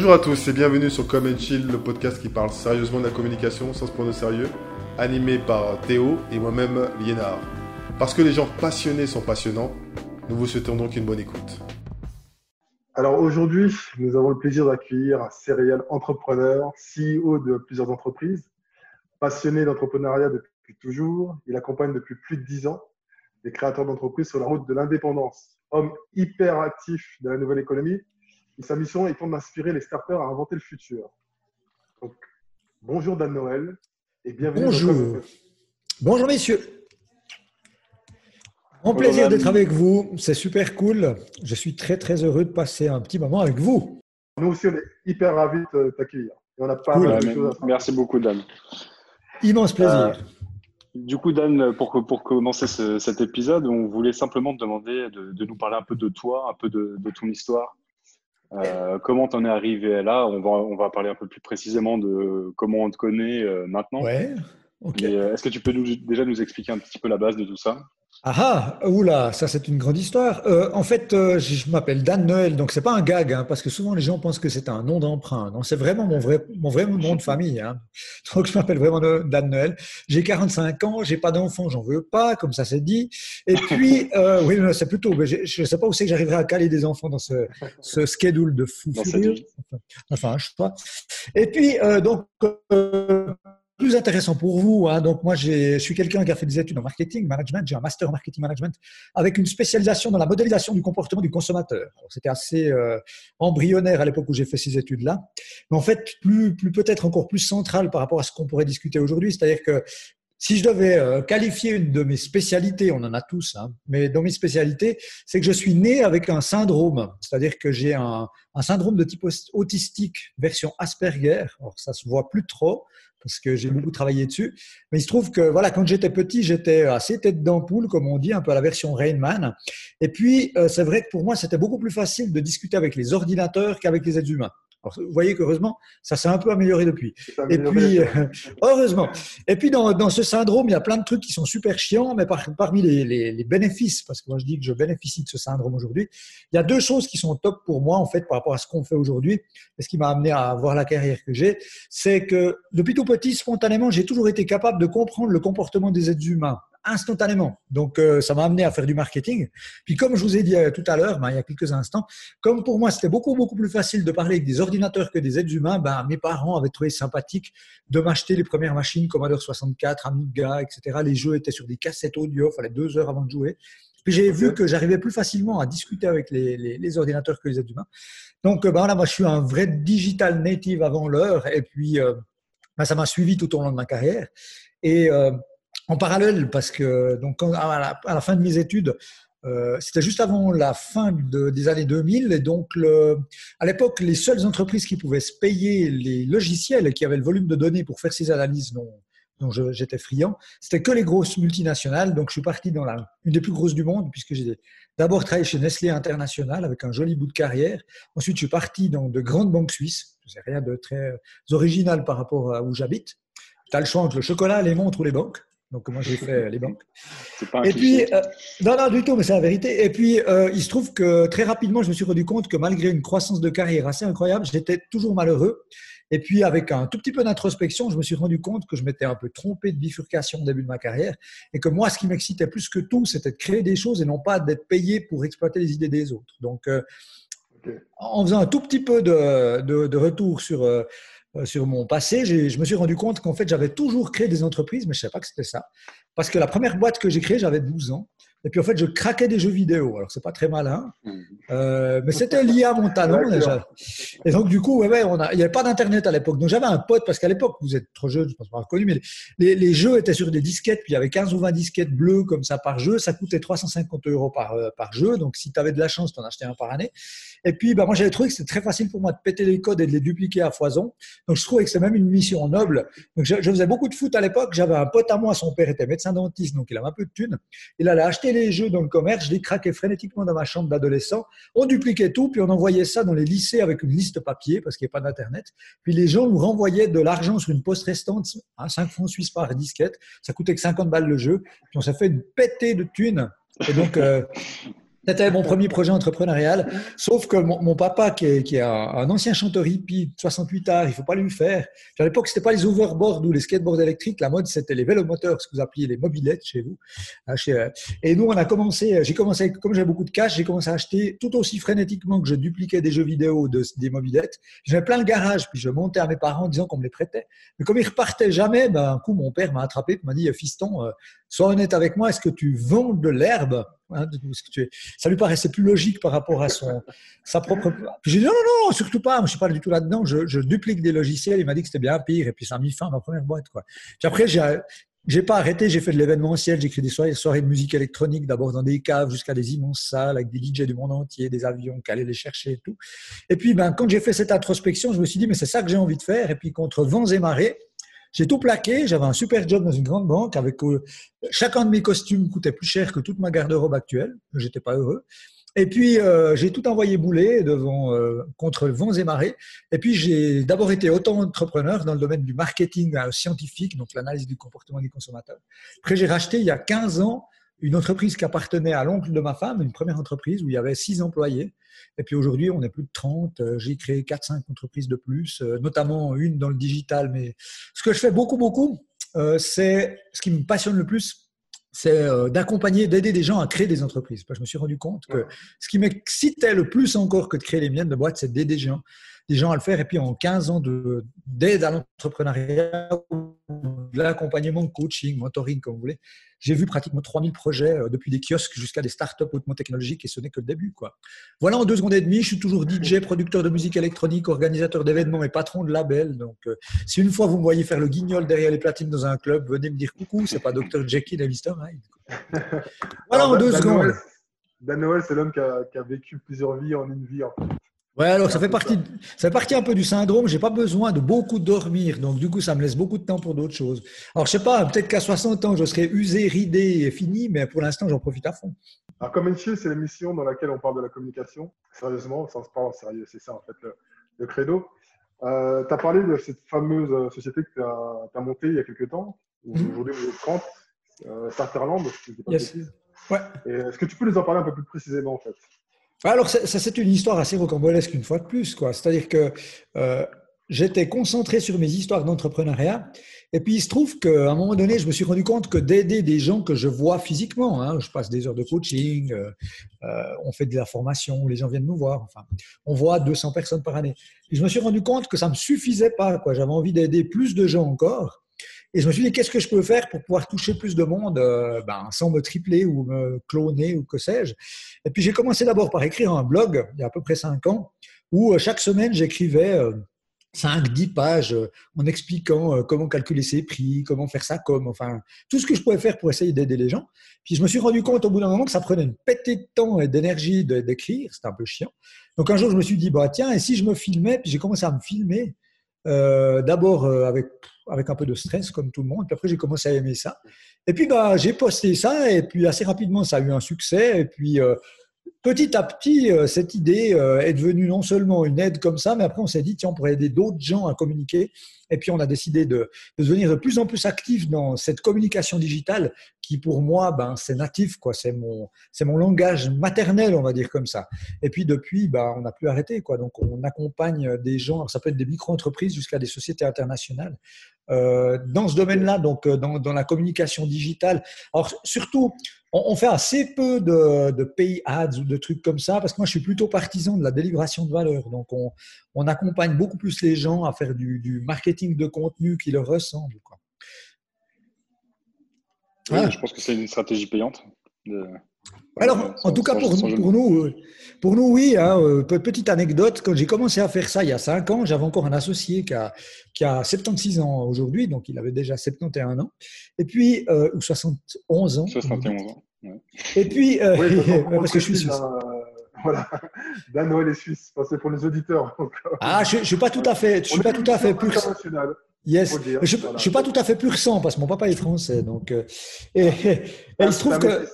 Bonjour à tous et bienvenue sur Come Chill, le podcast qui parle sérieusement de la communication sans se prendre au sérieux, animé par Théo et moi-même Liénard. Parce que les gens passionnés sont passionnants, nous vous souhaitons donc une bonne écoute. Alors aujourd'hui, nous avons le plaisir d'accueillir un serial entrepreneur, CEO de plusieurs entreprises, passionné d'entrepreneuriat depuis toujours. Il accompagne depuis plus de dix ans des créateurs d'entreprises sur la route de l'indépendance. Homme hyper actif de la nouvelle économie, et sa mission étant d'inspirer les starters à inventer le futur. Donc, bonjour Dan Noël et bienvenue. Bonjour. Bonjour messieurs. Mon plaisir d'être avec vous, c'est super cool. Je suis très très heureux de passer un petit moment avec vous. Nous aussi, on est hyper ravis de t'accueillir. on a pas mal de choses à Merci beaucoup Dan. Immense plaisir. Euh, du coup, Dan, pour, pour commencer cet épisode, on voulait simplement te demander de, nous parler un peu de toi, un peu de, ton histoire. Euh, comment t'en es arrivé là? On va, on va parler un peu plus précisément de comment on te connaît euh, maintenant. Ouais. Euh, est-ce que tu peux nous, déjà nous expliquer un petit peu la base de tout ça? Ah ah, oula, ça c'est une grande histoire. Euh, en fait, euh, je, m'appelle Dan Noël, donc c'est pas un gag, hein, parce que souvent les gens pensent que c'est un nom d'emprunt. Non, c'est vraiment mon vrai, mon vrai nom de famille. Hein. Donc je m'appelle vraiment Dan Noël. J'ai 45 ans, j'ai pas d'enfant, j'en veux pas, comme ça c'est dit. Et puis, euh, oui, c'est plutôt, mais je sais pas où c'est que j'arriverai à caler des enfants dans ce, ce schedule de fou. Enfin, je sais pas. Et puis, donc plus intéressant pour vous. Hein. Donc, moi, je suis quelqu'un qui a fait des études en marketing management. J'ai un master en marketing management avec une spécialisation dans la modélisation du comportement du consommateur. C'était assez euh, embryonnaire à l'époque où j'ai fait ces études-là. Mais en fait, plus, plus peut-être encore plus central par rapport à ce qu'on pourrait discuter aujourd'hui. C'est-à-dire que si je devais euh, qualifier une de mes spécialités, on en a tous, hein, mais dans mes spécialités, c'est que je suis né avec un syndrome, c'est-à-dire que j'ai un, un, syndrome de type autistique version Asperger. Alors ça se voit plus trop, parce que j'ai beaucoup travaillé dessus. Mais il se trouve que voilà, quand j'étais petit, j'étais assez tête d'ampoule, comme on dit, un peu à la version Rainman. Et puis, euh, c'est vrai que pour moi, c'était beaucoup plus facile de discuter avec les ordinateurs qu'avec les êtres humains vous voyez qu'heureusement, ça s'est un peu amélioré depuis. Et puis, euh, heureusement. Et puis, dans, dans, ce syndrome, il y a plein de trucs qui sont super chiants, mais parmi les, les, les, bénéfices, parce que moi je dis que je bénéficie de ce syndrome aujourd'hui, il y a deux choses qui sont top pour moi, en fait, par rapport à ce qu'on fait aujourd'hui, et ce qui m'a amené à avoir la carrière que j'ai, c'est que depuis tout petit, spontanément, j'ai toujours été capable de comprendre le comportement des êtres humains instantanément. Donc, euh, ça m'a amené à faire du marketing. Puis, comme je vous ai dit euh, tout à l'heure, ben, il y a quelques instants, comme pour moi, c'était beaucoup, beaucoup plus facile de parler avec des ordinateurs que des êtres humains, ben, mes parents avaient trouvé sympathique de m'acheter les premières machines Commodore 64, Amiga, etc. Les jeux étaient sur des cassettes audio, il fallait deux heures avant de jouer. Puis j'ai vu que j'arrivais plus facilement à discuter avec les, ordinateurs que les êtres humains. Donc, ben, là, moi, je suis un vrai digital native avant l'heure. Et puis, ben, ça m'a suivi tout au long de ma carrière. Et en parallèle, parce que donc, à, la, fin de mes études, euh, c'était juste avant la fin des années 2000. Et donc, à l'époque, les seules entreprises qui pouvaient se payer les logiciels qui avaient le volume de données pour faire ces analyses dont, dont j'étais friand, c'était que les grosses multinationales. Donc, je suis parti dans la, une des plus grosses du monde, puisque j'ai d'abord travaillé chez Nestlé International avec un joli bout de carrière. Ensuite, je suis parti dans de grandes banques suisses. C'est rien de très original par rapport à où j'habite. Tu as le choix entre le chocolat, les montres ou les banques. Donc, moi, j'ai fait les banques. Pas et puis, euh, non, non, du tout, mais c'est la vérité. Et puis, euh, il se trouve que très rapidement, je me suis rendu compte que malgré une croissance de carrière assez incroyable, j'étais toujours malheureux. Et puis, avec un tout petit peu d'introspection, je me suis rendu compte que je m'étais un peu trompé de bifurcation au début de ma carrière. Et que moi, ce qui m'excitait plus que tout, c'était de créer des choses et non pas d'être payé pour exploiter les idées des autres. Donc, euh, en faisant un tout petit peu de, de, de retour sur sur mon passé, je me suis rendu compte qu'en fait, j'avais toujours créé des entreprises, mais je ne savais pas que c'était ça. Parce que la première boîte que j'ai créée, j'avais 12 ans. Et puis en fait, je craquais des jeux vidéo. Alors c'est pas très malin, mmh. euh, mais c'était lié à mon talent déjà. Et donc du coup, ouais, on a, il n'y avait pas d'internet à l'époque. Donc j'avais un pote parce qu'à l'époque, vous êtes trop jeune, je pense pas connu, mais les, les, jeux étaient sur des disquettes. Puis il y avait 15 ou 20 disquettes bleues comme ça par jeu. Ça coûtait 350 euros par euh, par jeu. Donc si tu avais de la chance, tu en achetais un par année. Et puis bah, moi j'avais trouvé que c'était très facile pour moi de péter les codes et de les dupliquer à foison. Donc je trouvais que c'était même une mission noble. Donc je, faisais beaucoup de foot à l'époque. J'avais un pote à moi, son père était médecin dentiste, donc il avait un peu de thunes. Il allait acheter les jeux dans le commerce je les craquais frénétiquement dans ma chambre d'adolescent. On dupliquait tout, puis on envoyait ça dans les lycées avec une liste papier, parce qu'il n'y avait pas d'Internet. Puis les gens nous renvoyaient de l'argent sur une poste restante, à 5 francs suisses par disquette. Ça coûtait que 50 balles le jeu. Puis on s'est fait une pétée de thunes. Et donc, euh, C'était mon premier projet entrepreneurial. Sauf que mon, papa, qui est, qui est, un, ancien chanteur hippie, 68 arts, il faut pas lui faire. à l'époque, c'était pas les overboards ou les skateboards électriques. La mode, c'était les vélomoteurs, ce que vous appeliez les mobilettes chez vous. Hein, euh, et nous, on a commencé, j'ai commencé, comme j'avais beaucoup de cash, j'ai commencé à acheter tout aussi frénétiquement que je dupliquais des jeux vidéo de, des mobilettes. J'avais plein le garage, puis je montais à mes parents en disant qu'on me les prêtait. Mais comme ils repartaient jamais, ben, un coup, mon père m'a attrapé et m'a dit, fiston, euh, sois honnête avec moi, est-ce que tu vends de l'herbe? Hein, ça lui paraissait plus logique par rapport à son, sa propre. J'ai dit non, non, non, surtout pas. Moi, je suis pas du tout là-dedans. Je, duplique des logiciels. Il m'a dit que c'était bien pire. Et puis ça a mis fin à ma première boîte. Quoi. Puis après, j'ai, pas arrêté. J'ai fait de l'événementiel. J'ai créé des soirées, soirées de musique électronique, d'abord dans des caves jusqu'à des immenses salles avec des DJ du monde entier, des avions qui allaient les chercher et tout. Et puis, ben, quand j'ai fait cette introspection, je me suis dit, mais c'est ça que j'ai envie de faire. Et puis, contre vents et marées, j'ai tout plaqué, j'avais un super job dans une grande banque avec euh, chacun de mes costumes coûtait plus cher que toute ma garde-robe actuelle. J'étais pas heureux. Et puis euh, j'ai tout envoyé bouler devant euh, contre vents et marées. Et puis j'ai d'abord été auto-entrepreneur dans le domaine du marketing scientifique, donc l'analyse du comportement des consommateurs. Après j'ai racheté il y a 15 ans une entreprise qui appartenait à l'oncle de ma femme, une première entreprise où il y avait six employés. Et puis aujourd'hui, on est plus de 30. Euh, j'ai créé 4-5 entreprises de plus, euh, notamment une dans le digital. Mais ce que je fais beaucoup, beaucoup, euh, c'est ce qui me passionne le plus, c'est d'accompagner, d'aider des gens à créer des entreprises. je me suis rendu compte que ce qui m'excitait le plus encore que de créer les miennes de boîte, c'est d'aider des gens, des gens à le faire. Et puis en 15 ans d'aide à l'entrepreneuriat, de l'accompagnement, coaching, mentoring, comme vous voulez, j'ai vu pratiquement 3000 projets euh, depuis des kiosques jusqu'à des startups hautement technologiques et ce n'est que le début. Quoi. Voilà en deux secondes et demie, je suis toujours DJ, producteur de musique électronique, organisateur d'événements et patron de label. Donc, euh, si une fois vous me voyez faire le guignol derrière les platines dans un club, venez me dire coucou, c'est pas Dr. Jekyll et Mr. Hyde. Voilà en deux secondes. Dan Noël, c'est l'homme qui a, vécu plusieurs vies en une vie. En fait. Ouais, alors ça fait partie, ça fait partie un peu du syndrome. J'ai pas besoin de beaucoup dormir, donc du coup, ça me laisse beaucoup de temps pour d'autres choses. Alors, je sais pas, peut-être qu'à 60 ans, je serai usé, ridé et fini, mais pour l'instant, j'en profite à fond. Alors, Common Chill, c'est l'émission dans laquelle on parle de la communication. Sérieusement, ça se parle sérieux, c'est ça en fait le, credo. Euh, tu as parlé de cette fameuse euh, société que tu as, montée il y a quelques temps. Mhm. Aujourd'hui, vous êtes 30, euh, Starterland, si je pas yes. Ouais. Est-ce que tu peux nous en parler un peu plus précisément en fait? Alors, ça, c'est une histoire assez rocambolesque une fois de plus. quoi. C'est-à-dire que euh, j'étais concentré sur mes histoires d'entrepreneuriat. Et puis, il se trouve qu'à un moment donné, je me suis rendu compte que d'aider des gens que je vois physiquement, hein, je passe des heures de coaching, euh, euh, on fait de la formation, les gens viennent nous voir, enfin, on voit 200 personnes par année. Et je me suis rendu compte que ça ne me suffisait pas. J'avais envie d'aider plus de gens encore. Et je me suis dit, qu'est-ce que je peux faire pour pouvoir toucher plus de monde euh, ben, sans me tripler ou me cloner ou que sais-je. Et puis j'ai commencé d'abord par écrire un blog, il y a à peu près cinq ans, où euh, chaque semaine j'écrivais 5, euh, 10 pages en expliquant comment calculer ses prix, comment faire ça comme, enfin, tout ce que je pouvais faire pour essayer d'aider les gens. Puis je me suis rendu compte au bout d'un moment que ça prenait une pétée de temps et d'énergie d'écrire, c'était un peu chiant. Donc un jour, je me suis dit, bah, tiens, et si je me filmais, puis j'ai commencé à me filmer, d'abord avec avec un peu de stress comme tout le monde. Puis après, j'ai commencé à aimer ça. Et puis, bah, j'ai posté ça et puis assez rapidement, ça a eu un succès. Et puis, euh, petit à petit, euh, cette idée euh, est devenue non seulement une aide comme ça, mais après, on s'est dit, tiens, on pourrait aider d'autres gens à communiquer. Et puis, on a décidé de, devenir de plus en plus actif dans cette communication digitale qui, pour moi, ben, c'est natif, quoi. C'est mon, c'est mon langage maternel, on va dire comme ça. Et puis, depuis, ben, on n'a plus arrêté, quoi. Donc, on accompagne des gens, ça peut être des micro-entreprises jusqu'à des sociétés internationales. Euh, dans ce domaine-là, donc dans, dans, la communication digitale. Alors, surtout, on, fait assez peu de, de, pay ads ou de trucs comme ça, parce que moi, je suis plutôt partisan de la délibération de valeur. Donc, on, on accompagne beaucoup plus les gens à faire du, du marketing de contenu qui leur ressemble. Quoi. Je pense que c'est une stratégie payante. De... Alors, en tout cas, pour, nous, pour nous, euh, pour nous, oui. Hein, petite anecdote, quand j'ai commencé à faire ça il y a 5 ans, j'avais encore un associé qui a, qui a 76 ans aujourd'hui, donc il avait déjà 71 ans, et puis, euh, ou 71 ans. 71 ans. Et puis, euh, parce que je suis suisse. voilà, Dan Noël est suisse, c'est pour les auditeurs. ah, je ne suis pas tout à fait, je suis pas tout à fait pur. Yes, je ne suis pas tout à fait pur sang parce que mon papa est français, donc. et, il se trouve que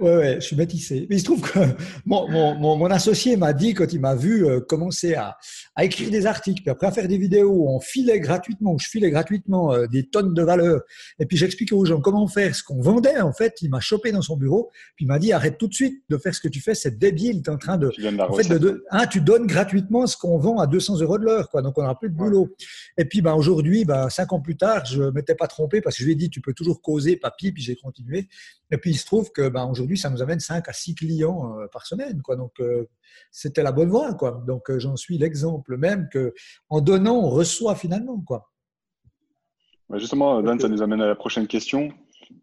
Ouais, ouais, je suis métissé. Mais il se trouve que mon, mon, mon, associé m'a dit, quand il m'a vu euh, commencer à, à, écrire des articles, puis après à faire des vidéos où on filait gratuitement, où je filais gratuitement euh, des tonnes de valeur, et puis j'expliquais aux gens comment faire ce qu'on vendait, en fait, il m'a chopé dans son bureau, puis il m'a dit, arrête tout de suite de faire ce que tu fais, c'est débile, tu es en train de... Tu en fait, de, hein, tu donnes gratuitement ce qu'on vend à 200 euros de l'heure, quoi, donc on n'aura plus de boulot. Et puis ben, aujourd'hui, ben, cinq ans plus tard, je ne m'étais pas trompé, parce que je lui ai dit, tu peux toujours causer, papy, puis j'ai continué. Et puis il se trouve que ben, aujourd'hui, ça nous amène 5 à 6 clients euh, par semaine. Quoi. Donc euh, c'était la bonne voie. Quoi. Donc euh, j'en suis l'exemple même que en donnant, on reçoit finalement. Quoi. Justement, Dan, ça nous amène à la prochaine question.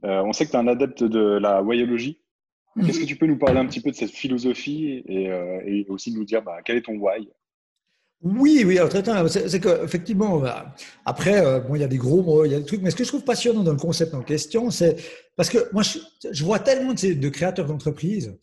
on sait que tu es un adepte de la wayologie. Est-ce que tu peux nous parler un petit peu de cette philosophie et, aussi nous dire bah, quel est ton why? Oui, oui, alors, c'est qu'effectivement, bah, après, euh, bon, il y a des gros mots, il y a des trucs, mais ce que je trouve passionnant dans le concept en question, c'est parce que moi, je, je vois tellement de, de créateurs d'entreprises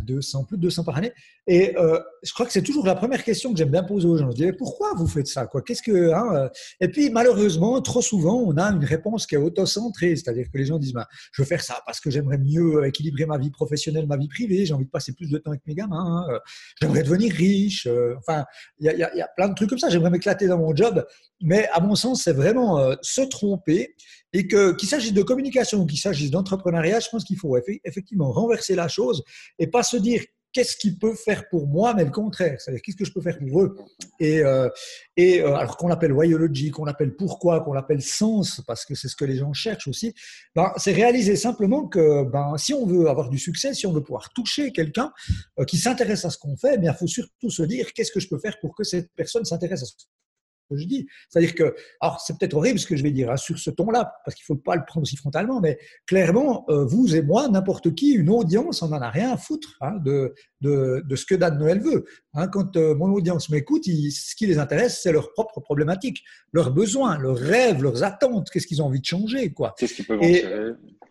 200, plus de 200 par année. Et euh, je crois que c'est toujours la première question que j'aime bien poser aux gens. Je dis, pourquoi vous faites ça quoi? Que hein, euh? Et puis malheureusement, trop souvent, on a une réponse qui est autocentrée, c'est-à-dire que les gens disent, bah, je veux faire ça parce que j'aimerais mieux équilibrer ma vie professionnelle, ma vie privée. J'ai envie de passer plus de temps avec mes gamins. Hein, euh, j'aimerais devenir riche. enfin, il y a, y a, plein de trucs comme ça. J'aimerais m'éclater dans mon job. Mais à mon sens, c'est vraiment se tromper et que qu'il s'agisse de communication ou qu'il s'agisse d'entrepreneuriat, je pense qu'il faut effectivement renverser la chose et pas se dire qu'est-ce qu'il peut faire pour moi, mais le contraire, c'est-à-dire qu'est-ce que je peux faire pour eux? Et, euh, et euh, alors qu'on l'appelle whyology, qu'on l'appelle pourquoi, qu'on l'appelle sens, parce que c'est ce que les gens cherchent aussi, ben, c'est réaliser simplement que ben, si on veut avoir du succès, si on veut pouvoir toucher quelqu'un euh, qui s'intéresse à ce qu'on fait, il faut surtout se dire qu'est-ce que je peux faire pour que cette personne s'intéresse à ce je dis. C'est-à-dire que, alors c'est peut-être horrible ce que je vais dire hein, sur ce ton-là, parce qu'il ne faut pas le prendre aussi frontalement, mais clairement, euh, vous et moi, n'importe qui, une audience, on n'en a rien à foutre hein, de, de, de, ce que Dan Noël veut. Hein, quand euh, mon audience m'écoute, ce qui les intéresse, c'est leurs propres problématiques, leurs besoins, leurs rêves, leurs attentes, qu'est-ce qu'ils ont envie de changer. quoi. Qu'est-ce qu'ils peuvent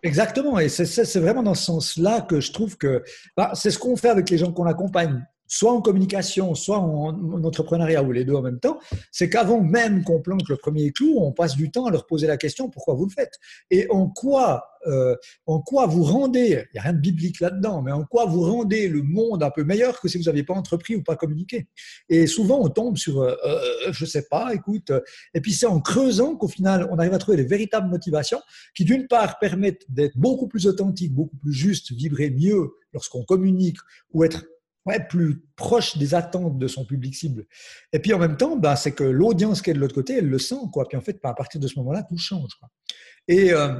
Exactement, et c'est vraiment dans ce sens-là que je trouve que bah, c'est ce qu'on fait avec les gens qu'on accompagne soit en communication, soit en, entrepreneuriat, ou les deux en même temps, c'est qu'avant même qu'on plante le premier clou, on passe du temps à leur poser la question pourquoi vous le faites? Et en quoi, euh, en quoi vous rendez, il n'y a rien de biblique là-dedans, mais en quoi vous rendez le monde un peu meilleur que si vous n'aviez pas entrepris ou pas communiqué? Et souvent, on tombe sur, euh, euh je sais pas, écoute, et puis c'est en creusant qu'au final, on arrive à trouver les véritables motivations qui, d'une part, permettent d'être beaucoup plus authentique, beaucoup plus juste, vibrer mieux lorsqu'on communique ou être ouais, plus proche des attentes de son public cible. Et puis en même temps, bah, c'est que l'audience qui est de l'autre côté, elle le sent. Quoi. Puis en fait, à partir de ce moment-là, tout change. Quoi. Et euh,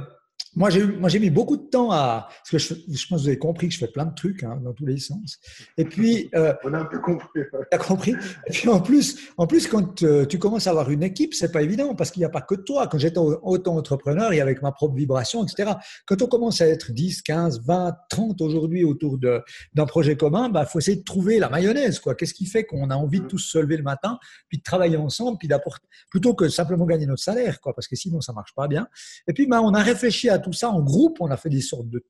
moi, j'ai, moi, j'ai mis beaucoup de temps à. Parce que je, je, pense que vous avez compris que je fais plein de trucs hein, dans tous les sens. Et puis. Euh, On a un peu compris. Tu as compris? Et puis en plus, en plus quand euh, tu commences à avoir une équipe, c'est pas évident parce qu'il n'y a pas que toi. Quand j'étais auto-entrepreneur et avec ma propre vibration, etc., quand on commence à être 10, 15, 20, 30 aujourd'hui autour de, d'un projet commun, il bah, faut essayer de trouver la mayonnaise. Quoi. Qu'est-ce qui fait qu'on a envie de mm. tous se lever le matin, puis de travailler ensemble, puis d'apporter. Plutôt que simplement gagner notre salaire, quoi, parce que sinon, ça marche pas bien. Et puis, bah, on a réfléchi à tout ça en groupe. On a fait des sortes de,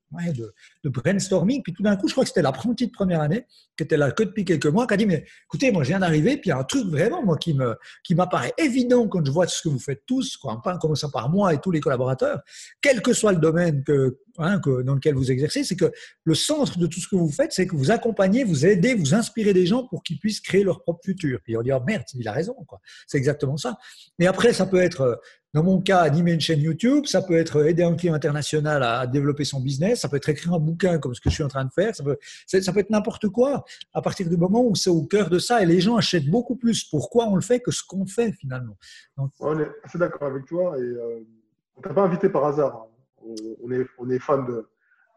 brainstorming. Puis tout d'un coup, je crois que c'était l'apprenti de première année, qui était là que depuis quelques mois, qui a dit, mais écoutez, moi, je viens d'arriver, puis il y a un truc vraiment, moi, qui qui m'apparaît évident quand je vois ce que vous faites tous, quoi, en commençant par moi et tous les collaborateurs, quel que soit le domaine que, hein, que, dans lequel vous exercez, c'est que le centre de tout ce que vous faites, c'est que vous accompagnez, vous aidez, vous inspirez des gens pour qu'ils puissent créer leur propre futur. Puis on dit, oh merde, il a raison, quoi. C'est exactement ça. Et après, ça peut être dans mon cas, animer une chaîne YouTube, ça peut être aider un client international à développer son business, ça peut être écrire un bouquin comme ce que je suis en train de faire, ça peut, ça peut être n'importe quoi à partir du moment où c'est au cœur de ça et les gens achètent beaucoup plus pourquoi on le fait que ce qu'on fait finalement. on est assez d'accord avec toi et euh, on t'a pas invité par hasard. On, est, on est fan de,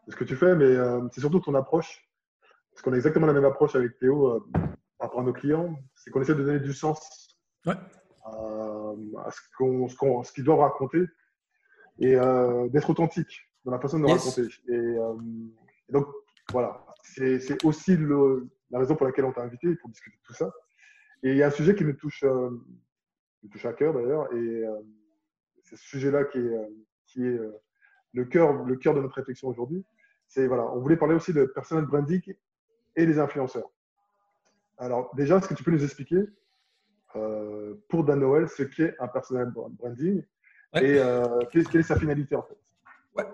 ce que tu fais, mais euh, c'est surtout ton approche. Parce qu'on a exactement la même approche avec Théo euh, par rapport à nos clients, c'est qu'on essaie de donner du sens. Ouais à ce qu'ils ce doivent raconter et euh, d'être authentique dans la façon de raconter. Euh, et, donc, voilà, c'est aussi le, la raison pour laquelle on t'a invité pour discuter de tout ça. Et il y a un sujet qui me touche, euh, touche à cœur d'ailleurs, et c'est ce sujet-là qui est, qui est le, cœur, le cœur de notre réflexion aujourd'hui. C'est voilà, on voulait parler aussi de personnel branding et des influenceurs. Alors déjà, est-ce que tu peux nous expliquer euh, pour Dan Noël ce qu'est un personal branding et euh, quelle, est sa finalité en fait? Ouais.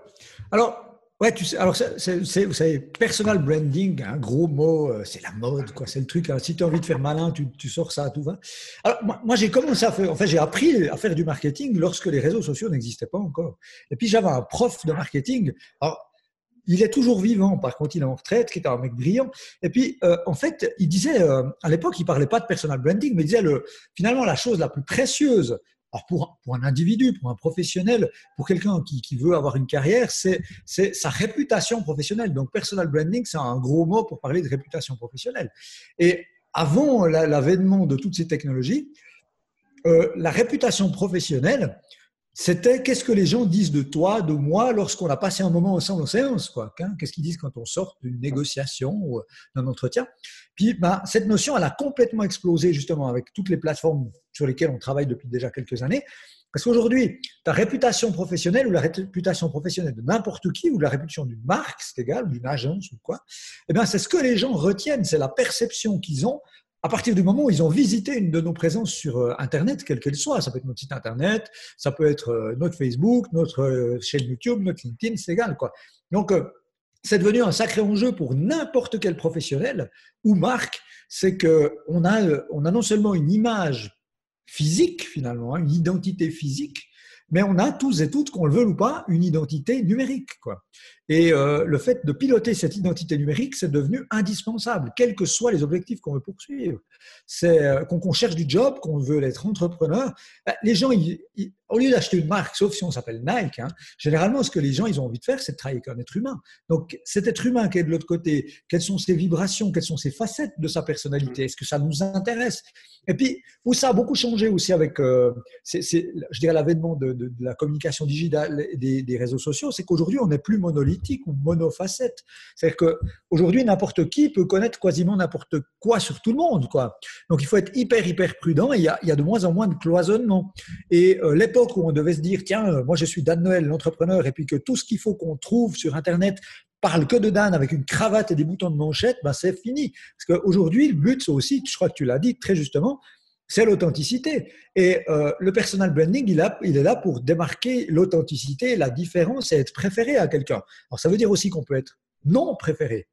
Alors, Ouais, tu sais, alors c'est, vous savez, personal branding, un gros mot, euh, c'est la mode, quoi. C'est le truc. Hein. si tu as envie de faire malin, tu, tu, sors ça, tout va. Alors moi, j'ai commencé à faire, en fait, j'ai appris à faire du marketing lorsque les réseaux sociaux n'existaient pas encore. Et puis j'avais un prof de marketing. Alors il est toujours vivant, par contre, il est en retraite, qui est un mec brillant. Et puis, euh, en fait, il disait, euh, à l'époque, il parlait pas de personal branding, mais il disait, le, finalement, la chose la plus précieuse alors pour, pour, un individu, pour un professionnel, pour quelqu'un qui, qui, veut avoir une carrière, c'est sa réputation professionnelle. Donc, personal branding, c'est un gros mot pour parler de réputation professionnelle. Et avant l'avènement de toutes ces technologies, euh, la réputation professionnelle, c'était qu'est-ce que les gens disent de toi, de moi, lorsqu'on a passé un moment ensemble en séance, quoi. Hein, qu'est-ce qu'ils disent quand on sort d'une négociation ou d'un entretien? Puis, ben, cette notion, elle a complètement explosé justement avec toutes les plateformes sur lesquelles on travaille depuis déjà quelques années. Parce qu'aujourd'hui, ta réputation professionnelle ou la réputation professionnelle de n'importe qui ou la réputation d'une marque, c'est égal, d'une agence ou quoi, eh bien, c'est ce que les gens retiennent, c'est la perception qu'ils ont à partir du moment où ils ont visité une de nos présences sur euh, Internet, quelle qu'elle soit, ça peut être notre site Internet, ça peut être euh, notre Facebook, notre euh, chaîne YouTube, notre LinkedIn, c'est égal. Quoi. Donc, c'est devenu un sacré enjeu pour n'importe quel professionnel ou marque, c'est qu'on a, on a non seulement une image physique, finalement, hein, une identité physique, mais on a tous et toutes, qu'on le veut ou pas, une identité numérique. Quoi. Et euh, le fait de piloter cette identité numérique, c'est devenu indispensable, quels que soient les objectifs qu'on veut poursuivre. C'est euh, qu'on cherche du job, qu'on veut être entrepreneur. Ben, les gens, au lieu d'acheter une marque, sauf si on s'appelle Nike, hein, généralement, ce que les gens ils ont envie de faire, c'est de travailler avec un être humain. Donc, cet être humain qui est de l'autre côté, quelles sont ses vibrations, quelles sont ses facettes de sa personnalité? Est-ce que ça nous intéresse? Et puis, où ça a beaucoup changé aussi avec, euh, je dirais, l'avènement de, la communication digitale des, des réseaux sociaux, c'est qu'aujourd'hui, on n'est plus monolithe ou monofacette. C'est-à-dire qu'aujourd'hui, n'importe qui peut connaître quasiment n'importe quoi sur tout le monde. Quoi. Donc il faut être hyper, hyper prudent et il y a, il y a de moins en moins de cloisonnement. Et euh, l'époque où on devait se dire, tiens, euh, moi je suis Dan Noël, l'entrepreneur, et puis que tout ce qu'il faut qu'on trouve sur Internet parle que de Dan avec une cravate et des boutons de manchette, ben c'est fini. Parce qu'aujourd'hui, le but, c'est aussi, je crois que tu l'as dit très justement, c'est l'authenticité. Et euh, le personal branding, il, il, est là pour démarquer l'authenticité, la différence et être préféré à quelqu'un. Alors ça veut dire aussi qu'on peut être non préféré.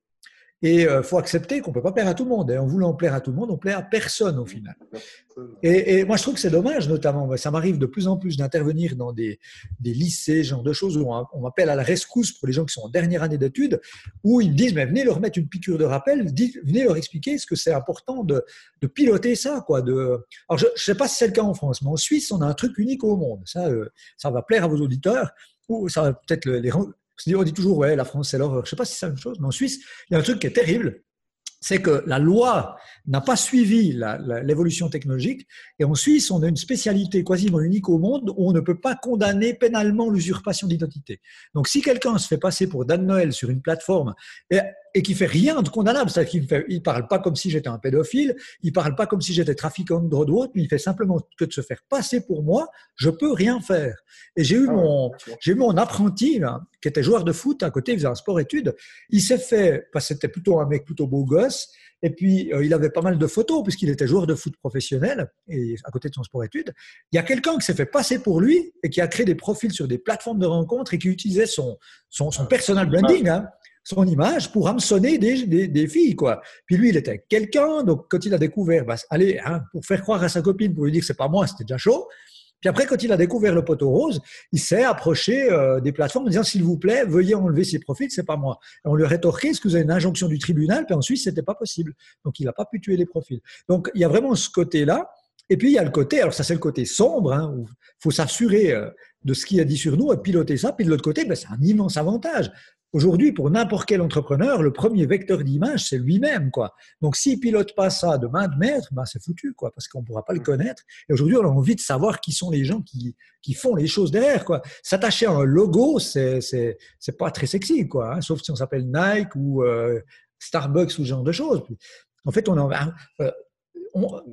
Et il euh, faut accepter qu'on ne peut pas plaire à tout le monde. Et en voulant plaire à tout le monde, on plaît à personne au final. Et, moi, je trouve que c'est dommage, notamment. Ça m'arrive de plus en plus d'intervenir dans des, lycées, genre de choses où on, m'appelle à la rescousse pour les gens qui sont en dernière année d'études, où ils me disent, mais venez leur mettre une piqûre de rappel, venez leur expliquer ce que c'est important de, de, piloter ça. Quoi, de... Alors, je ne sais pas si c'est le cas en France, mais en Suisse, on a un truc unique au monde. Ça, euh, ça va plaire à vos auditeurs, ou ça va peut-être les, on dit toujours, ouais, la France, c'est l'horreur. Je ne sais pas si c'est la même chose, mais en Suisse, il y a un truc qui est terrible c'est que la loi n'a pas suivi l'évolution technologique. Et en Suisse, on a une spécialité quasiment unique au monde où on ne peut pas condamner pénalement l'usurpation d'identité. Donc, si quelqu'un se fait passer pour Dan Noël sur une plateforme et, et qui fait rien de condamnable, c'est-à-dire qu'il ne parle pas comme si j'étais un pédophile, il parle pas comme si j'étais trafiquant de drogue ou autre, mais il fait simplement que de se faire passer pour moi, je peux rien faire. Et j'ai eu ah mon, j'ai eu mon apprenti, qui était joueur de foot à côté, il faisait un sport-études, il s'est fait, parce que c'était plutôt un mec plutôt beau gosse, et puis, euh, il avait pas mal de photos, puisqu'il était joueur de foot professionnel, et à côté de son sport-études. Il y a quelqu'un qui s'est fait passer pour lui et qui a créé des profils sur des plateformes de rencontres et qui utilisait son, son, son personal branding, hein, son image, pour hameçonner des, des, filles. quoi. Puis lui, il était quelqu'un, donc quand il a découvert, bah, allez, hein, pour faire croire à sa copine, pour lui dire que c'est pas moi, c'était déjà chaud. Puis après, quand il a découvert le poteau rose, il s'est approché euh, des plateformes en disant s'il vous plaît, veuillez enlever ces profils, c'est pas moi. On lui a rétorqué est-ce que vous avez une injonction du tribunal? Puis ensuite, c'était pas possible. Donc il n'a pas pu tuer les profils. Donc il y a vraiment ce côté-là. Et puis il y a le côté, alors ça c'est le côté sombre, hein, où il faut s'assurer euh, de ce qu'il a dit sur nous et piloter ça. Puis de l'autre côté, ben, c'est un immense avantage. Aujourd'hui, pour n'importe quel entrepreneur, le premier vecteur d'image, c'est lui-même. quoi. Donc, s'il pilote pas ça de main de maître, ben, c'est foutu, quoi, parce qu'on ne pourra pas le connaître. Et aujourd'hui, on a envie de savoir qui sont les gens qui, qui font les choses derrière. quoi. S'attacher à un logo, c'est c'est pas très sexy, quoi, hein, sauf si on s'appelle Nike ou euh, Starbucks ou ce genre de choses. En fait, on en,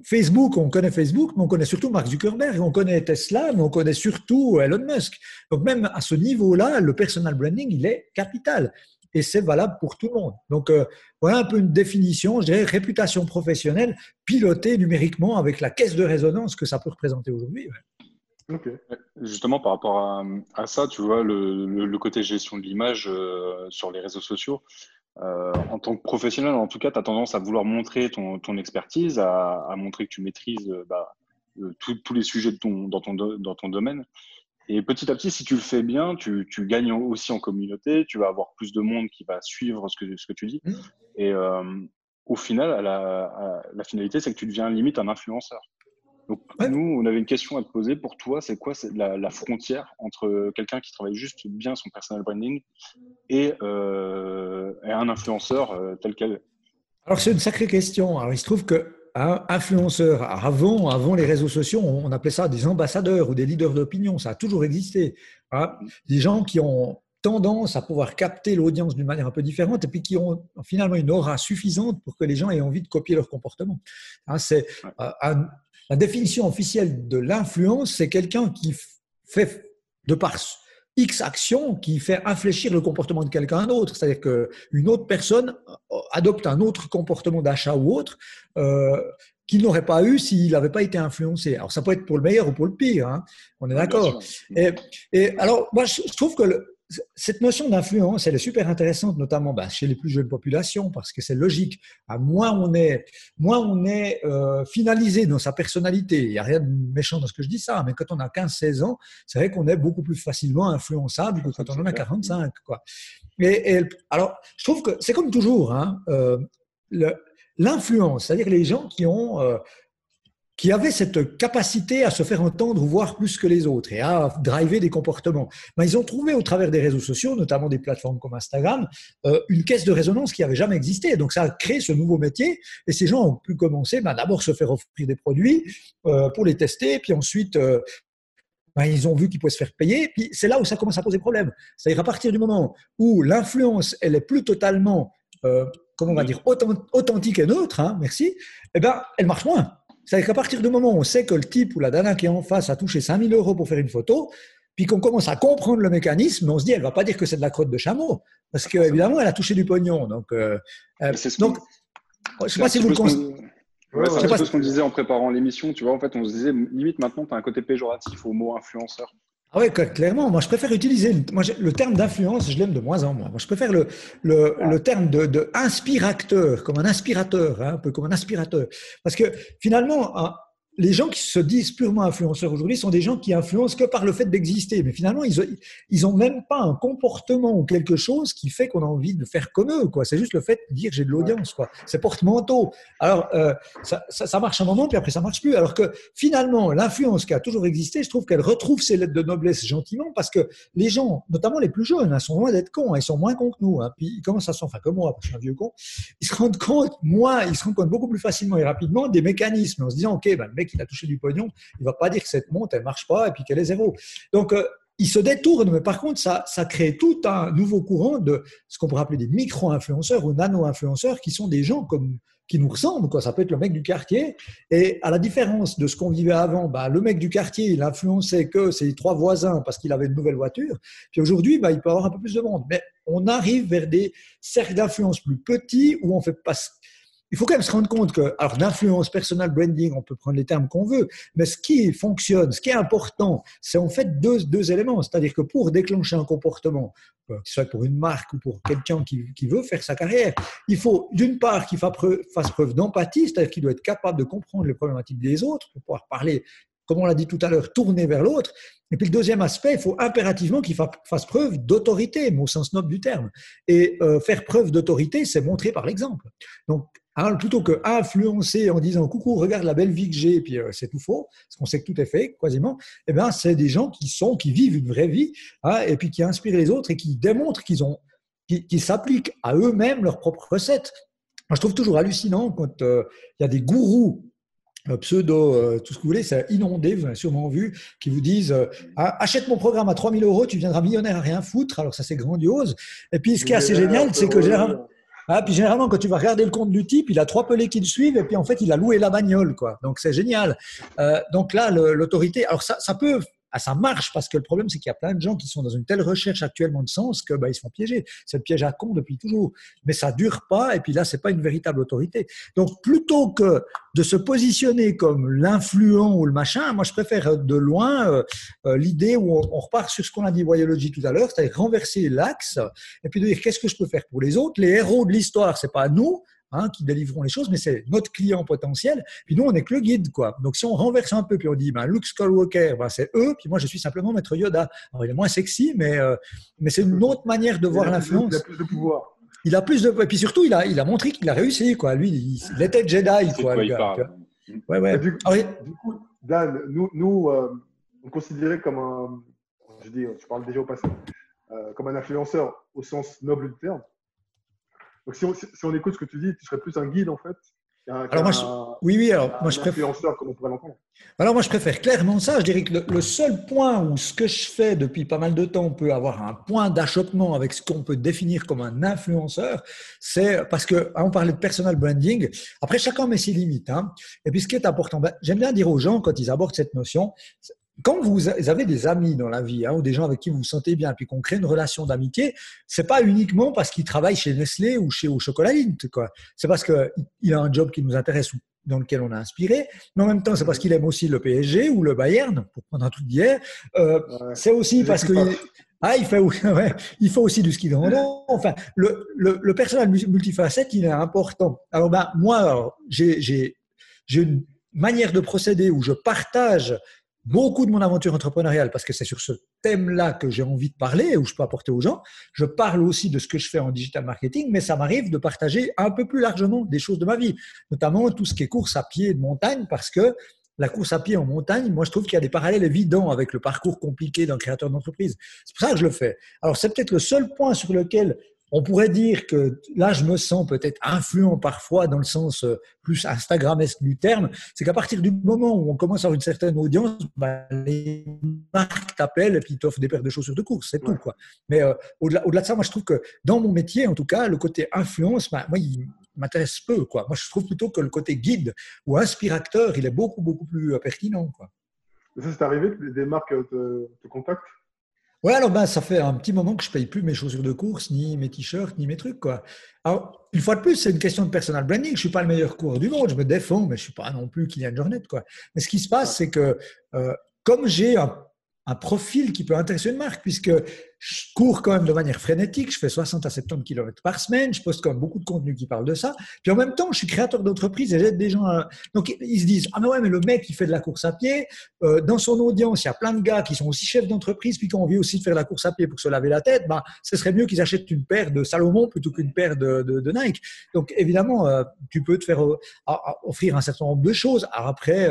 Facebook, on connaît Facebook, mais on connaît surtout Mark Zuckerberg, on connaît Tesla, mais on connaît surtout Elon Musk. Donc même à ce niveau-là, le personal branding, il est capital. Et c'est valable pour tout le monde. Donc euh, voilà un peu une définition, je dirais réputation professionnelle pilotée numériquement avec la caisse de résonance que ça peut représenter aujourd'hui. Justement, par rapport à, ça, tu vois, le, côté gestion de l'image euh, sur les réseaux sociaux, euh, en tant que professionnel, en tout cas, tu as tendance à vouloir montrer ton, expertise, à, montrer que tu maîtrises euh, bah, tous les sujets de ton, dans, ton, dans ton domaine. Et petit à petit, si tu le fais bien, tu, gagnes aussi en communauté, tu vas avoir plus de monde qui va suivre ce que, ce que tu dis. Mmh. Et au final, la, la finalité, c'est que tu deviens limite un influenceur. Donc, nous, on avait une question à te poser. Pour toi, c'est quoi la, la, frontière entre quelqu'un qui travaille juste bien son personal branding et, euh, un influenceur euh, tel quel? Alors, c'est une sacrée question. Alors, il se trouve que un influenceur, avant, avant les réseaux sociaux, on appelait ça des ambassadeurs ou des leaders d'opinion. Ça a toujours existé. Hein. Des gens qui ont tendance à pouvoir capter l'audience d'une manière un peu différente et puis qui ont finalement une aura suffisante pour que les gens aient envie de copier leur comportement. Hein, c'est euh, un, la définition officielle de l'influence, c'est quelqu'un qui fait, de par X action, qui fait infléchir le comportement de quelqu'un d'autre. C'est-à-dire qu'une autre personne euh, adopte un autre comportement d'achat ou autre euh, qu'il n'aurait pas eu s'il n'avait pas été influencé. Alors, ça peut être pour le meilleur ou pour le pire, hein. on est d'accord. Et, et, alors, moi, je trouve que le, cette notion d'influence, elle est super intéressante, notamment bah, chez les plus jeunes populations, parce que c'est logique. À moins on est, moins on est euh, finalisé dans sa personnalité, il n'y a rien de méchant dans ce que je dis ça, mais quand on a 15-16 ans, c'est vrai qu'on est beaucoup plus facilement influençable que quand on en a 45. Quoi. Et, alors, je trouve que c'est comme toujours, hein, euh, l'influence, c'est-à-dire les gens qui ont... Euh, qui avaient cette capacité à se faire entendre, voir plus que les autres et à driver des comportements. Mais ils ont trouvé au travers des réseaux sociaux, notamment des plateformes comme Instagram, euh, une caisse de résonance qui n'avait jamais existé. Donc ça a créé ce nouveau métier et ces gens ont pu commencer ben, d'abord se faire offrir des produits euh, pour les tester, puis ensuite euh, ben, ils ont vu qu'ils pouvaient se faire payer. Puis c'est là où ça commence à poser problème. C'est-à-dire à partir du moment où l'influence, elle est plus totalement, comment on va dire, authentique et neutre, hein, merci, eh ben, elle marche moins. C'est-à-dire qu'à partir du moment où on sait que le type ou la dana qui est en face a touché 5000 euros pour faire une photo, puis qu'on commence à comprendre le mécanisme, on se dit, elle va pas dire que c'est de la crotte de chameau, parce qu'évidemment, elle a touché du pognon. Donc, euh, euh donc je sais pas si vous le c'est un peu ce qu'on disait en préparant l'émission, tu vois, en fait, on se disait, limite maintenant, tu as un côté péjoratif au mot influenceur. Ah oui, clairement. Moi, je préfère utiliser moi, le terme d'influence, je l'aime de moins en moins. Moi, je préfère le, le, le terme de, de, inspirateur, comme un inspirateur, hein, un peu comme un aspirateur. Parce que finalement, les gens qui se disent purement influenceurs aujourd'hui sont des gens qui influencent que par le fait d'exister. Mais finalement, ils n'ont ont même pas un comportement ou quelque chose qui fait qu'on a envie de faire comme eux. C'est juste le fait de dire j'ai de l'audience. Quoi. C'est porte-manteau. Alors, euh, ça, ça, ça, marche un moment, puis après, ça marche plus. Alors que finalement, l'influence qui a toujours existé, je trouve qu'elle retrouve ses lettres de noblesse gentiment parce que les gens, notamment les plus jeunes, hein, sont loin d'être cons. Hein, ils sont moins cons que nous. Hein. Puis ils commencent à s'en faire comme moi, parce que je suis un vieux con. Ils se rendent compte, moi, ils se rendent compte beaucoup plus facilement et rapidement des mécanismes en se disant, OK, ben, le mec, qu'il a touché du pognon, il va pas dire que cette montre, elle marche pas et puis qu'elle est zéro. Donc, euh, il se détourne, mais par contre, ça, ça crée tout un nouveau courant de ce qu'on pourrait appeler des micro-influenceurs ou nano-influenceurs qui sont des gens comme, qui nous ressemblent. Ça peut être le mec du quartier. Et à la différence de ce qu'on vivait avant, bah, le mec du quartier, il influençait que ses trois voisins parce qu'il avait une nouvelle voiture. Puis aujourd'hui, bah, il peut avoir un peu plus de monde. Mais on arrive vers des cercles d'influence plus petits où on fait pas il faut quand même se rendre compte que, alors d'influence, personal branding, on peut prendre les termes qu'on veut, mais ce qui fonctionne, ce qui est important, c'est en fait deux, deux éléments. C'est-à-dire que pour déclencher un comportement, que ce soit pour une marque ou pour quelqu'un qui, qui, veut faire sa carrière, il faut d'une part qu'il fasse preuve, preuve d'empathie, c'est-à-dire qu'il doit être capable de comprendre les problématiques des autres pour pouvoir parler comme on l'a dit tout à l'heure, tourner vers l'autre. Et puis le deuxième aspect, il faut impérativement qu'il fasse preuve d'autorité, au sens noble du terme. Et euh, faire preuve d'autorité, c'est montrer par l'exemple. Donc plutôt que influencer en disant coucou, regarde la belle vie que j'ai, et puis euh, c'est tout faux, parce qu'on sait que tout est fait, quasiment, eh bien, c'est des gens qui sont, qui vivent une vraie vie, hein, et puis qui inspirent les autres et qui démontrent qu'ils ont, qui, s'appliquent à eux-mêmes leurs propres recettes. Moi, je trouve toujours hallucinant quand euh, il y a des gourous euh, pseudo, tout ce que vous voulez, c'est inondé, vous avez sûrement vu, qui vous disent ah, achète mon programme à 3000 euros, tu viendras millionnaire à rien foutre. Alors ça, c'est grandiose. Et puis, ce qui est assez génial, c'est que généralement, ah, puis généralement, quand tu vas regarder le compte du type, il a trois pelés qui le suivent et puis en fait, il a loué la bagnole. Quoi. Donc c'est génial. Euh, donc là, l'autorité, alors ça, ça peut ah, ça marche parce que le problème, c'est qu'il y a plein de gens qui sont dans une telle recherche actuellement de sens que bah, ils se font piéger. C'est le piège à con depuis toujours. Mais ça dure pas. Et puis là, c'est pas une véritable autorité. Donc, plutôt que de se positionner comme l'influent ou le machin, moi, je préfère de loin euh, euh, l'idée où on, repart sur ce qu'on a dit Voyologie tout à l'heure, c'est-à-dire renverser l'axe et puis de dire qu'est-ce que je peux faire pour les autres? Les héros de l'histoire, c'est pas nous, Hein, qui délivreront les choses, mais c'est notre client potentiel. Puis nous, on n'est que le guide, quoi. Donc si on renverse un peu, puis on dit, ben, Luke Skywalker, ben, c'est eux, puis moi, je suis simplement Maître Yoda. Alors il est moins sexy, mais, euh, mais c'est une autre manière de voir l'influence. Il a plus de pouvoir. Il a plus de, et puis surtout, il a, il a montré qu'il a réussi, quoi. Lui, il, était Jedi, quoi. quoi il parle. Ouais, ouais. Du, du, coup, Dan, nous, nous euh, on considérait comme un, je dis, je parle déjà au passé, euh, comme un influenceur au sens noble du terme. Donc, si on, écoute ce que tu dis, tu serais plus un guide, en fait. Alors moi, oui, oui, alors moi je préfère. Comme on pourrait alors moi je préfère clairement ça. Je dirais que le, seul point où ce que je fais depuis pas mal de temps peut avoir un point d'achoppement avec ce qu'on peut définir comme un influenceur, c'est parce que hein, on parlait de personal branding. Après chacun met ses limites. Hein. Et puis ce qui est important, ben, j'aime bien dire aux gens quand ils abordent cette notion, quand vous avez des amis dans la vie hein, ou des gens avec qui vous vous sentez bien, puis qu'on crée une relation d'amitié, c'est pas uniquement parce qu'ils travaillent chez Nestlé ou chez au Chocolat quoi. C'est parce qu'il a un job qui nous intéresse ou dans lequel on a inspiré, mais en même temps, c'est parce qu'il aime aussi le PSG ou le Bayern, pour prendre un truc d'hier. Euh, c'est aussi parce que ah, il fait, ouais, il faut aussi du ski de randonnée. Enfin, le, le, le personnel multifacette, il est important. Alors, ben, moi, j'ai une manière de procéder où je partage beaucoup de mon aventure entrepreneuriale, parce que c'est sur ce thème-là que j'ai envie de parler, où je peux apporter aux gens. Je parle aussi de ce que je fais en digital marketing, mais ça m'arrive de partager un peu plus largement des choses de ma vie, notamment tout ce qui est course à pied de montagne, parce que la course à pied en montagne, moi je trouve qu'il y a des parallèles évidents avec le parcours compliqué d'un créateur d'entreprise. C'est pour ça que je le fais. Alors c'est peut-être le seul point sur lequel on pourrait dire que là, je me sens peut-être influent parfois dans le sens euh, plus Instagramesque du terme. C'est qu'à partir du moment où on commence à avoir une certaine audience, bah, les marques t'appellent et puis t'offrent des paires de chaussures de course, c'est tout. Quoi. Mais euh, au-delà, de ça, moi, je trouve que dans mon métier, en tout cas, le côté influence, bah, moi, il m'intéresse peu. Quoi. Moi, je trouve plutôt que le côté guide ou inspirateur, il est beaucoup, beaucoup plus euh, pertinent. Quoi. Ça, c'est arrivé que des marques te, te contactent? Ouais, alors ben, ça fait un petit moment que je paye plus mes chaussures de course, ni mes t-shirts, ni mes trucs. Quoi. Alors, une fois de plus, c'est une question de personal branding. Je suis pas le meilleur coureur du monde, je me défends, mais je suis pas non plus Kylian Jornet. Quoi. Mais ce qui se passe, c'est que euh, comme j'ai un, un, profil qui peut intéresser une marque, puisque je cours quand même de manière frénétique, je fais 60 à 70 km par semaine, je poste quand même beaucoup de contenu qui parle de ça. Puis en même temps, je suis créateur d'entreprise et j'aide des gens. Donc ils se disent ah mais ouais mais le mec il fait de la course à pied, euh, dans son audience il y a plein de gars qui sont aussi chefs d'entreprise puis qui ont envie aussi de faire la course à pied pour se laver la tête, bah ce serait mieux qu'ils achètent une paire de Salomon plutôt qu'une paire de, de, Nike. Donc évidemment euh, tu peux te faire euh, offrir un certain nombre de choses. Après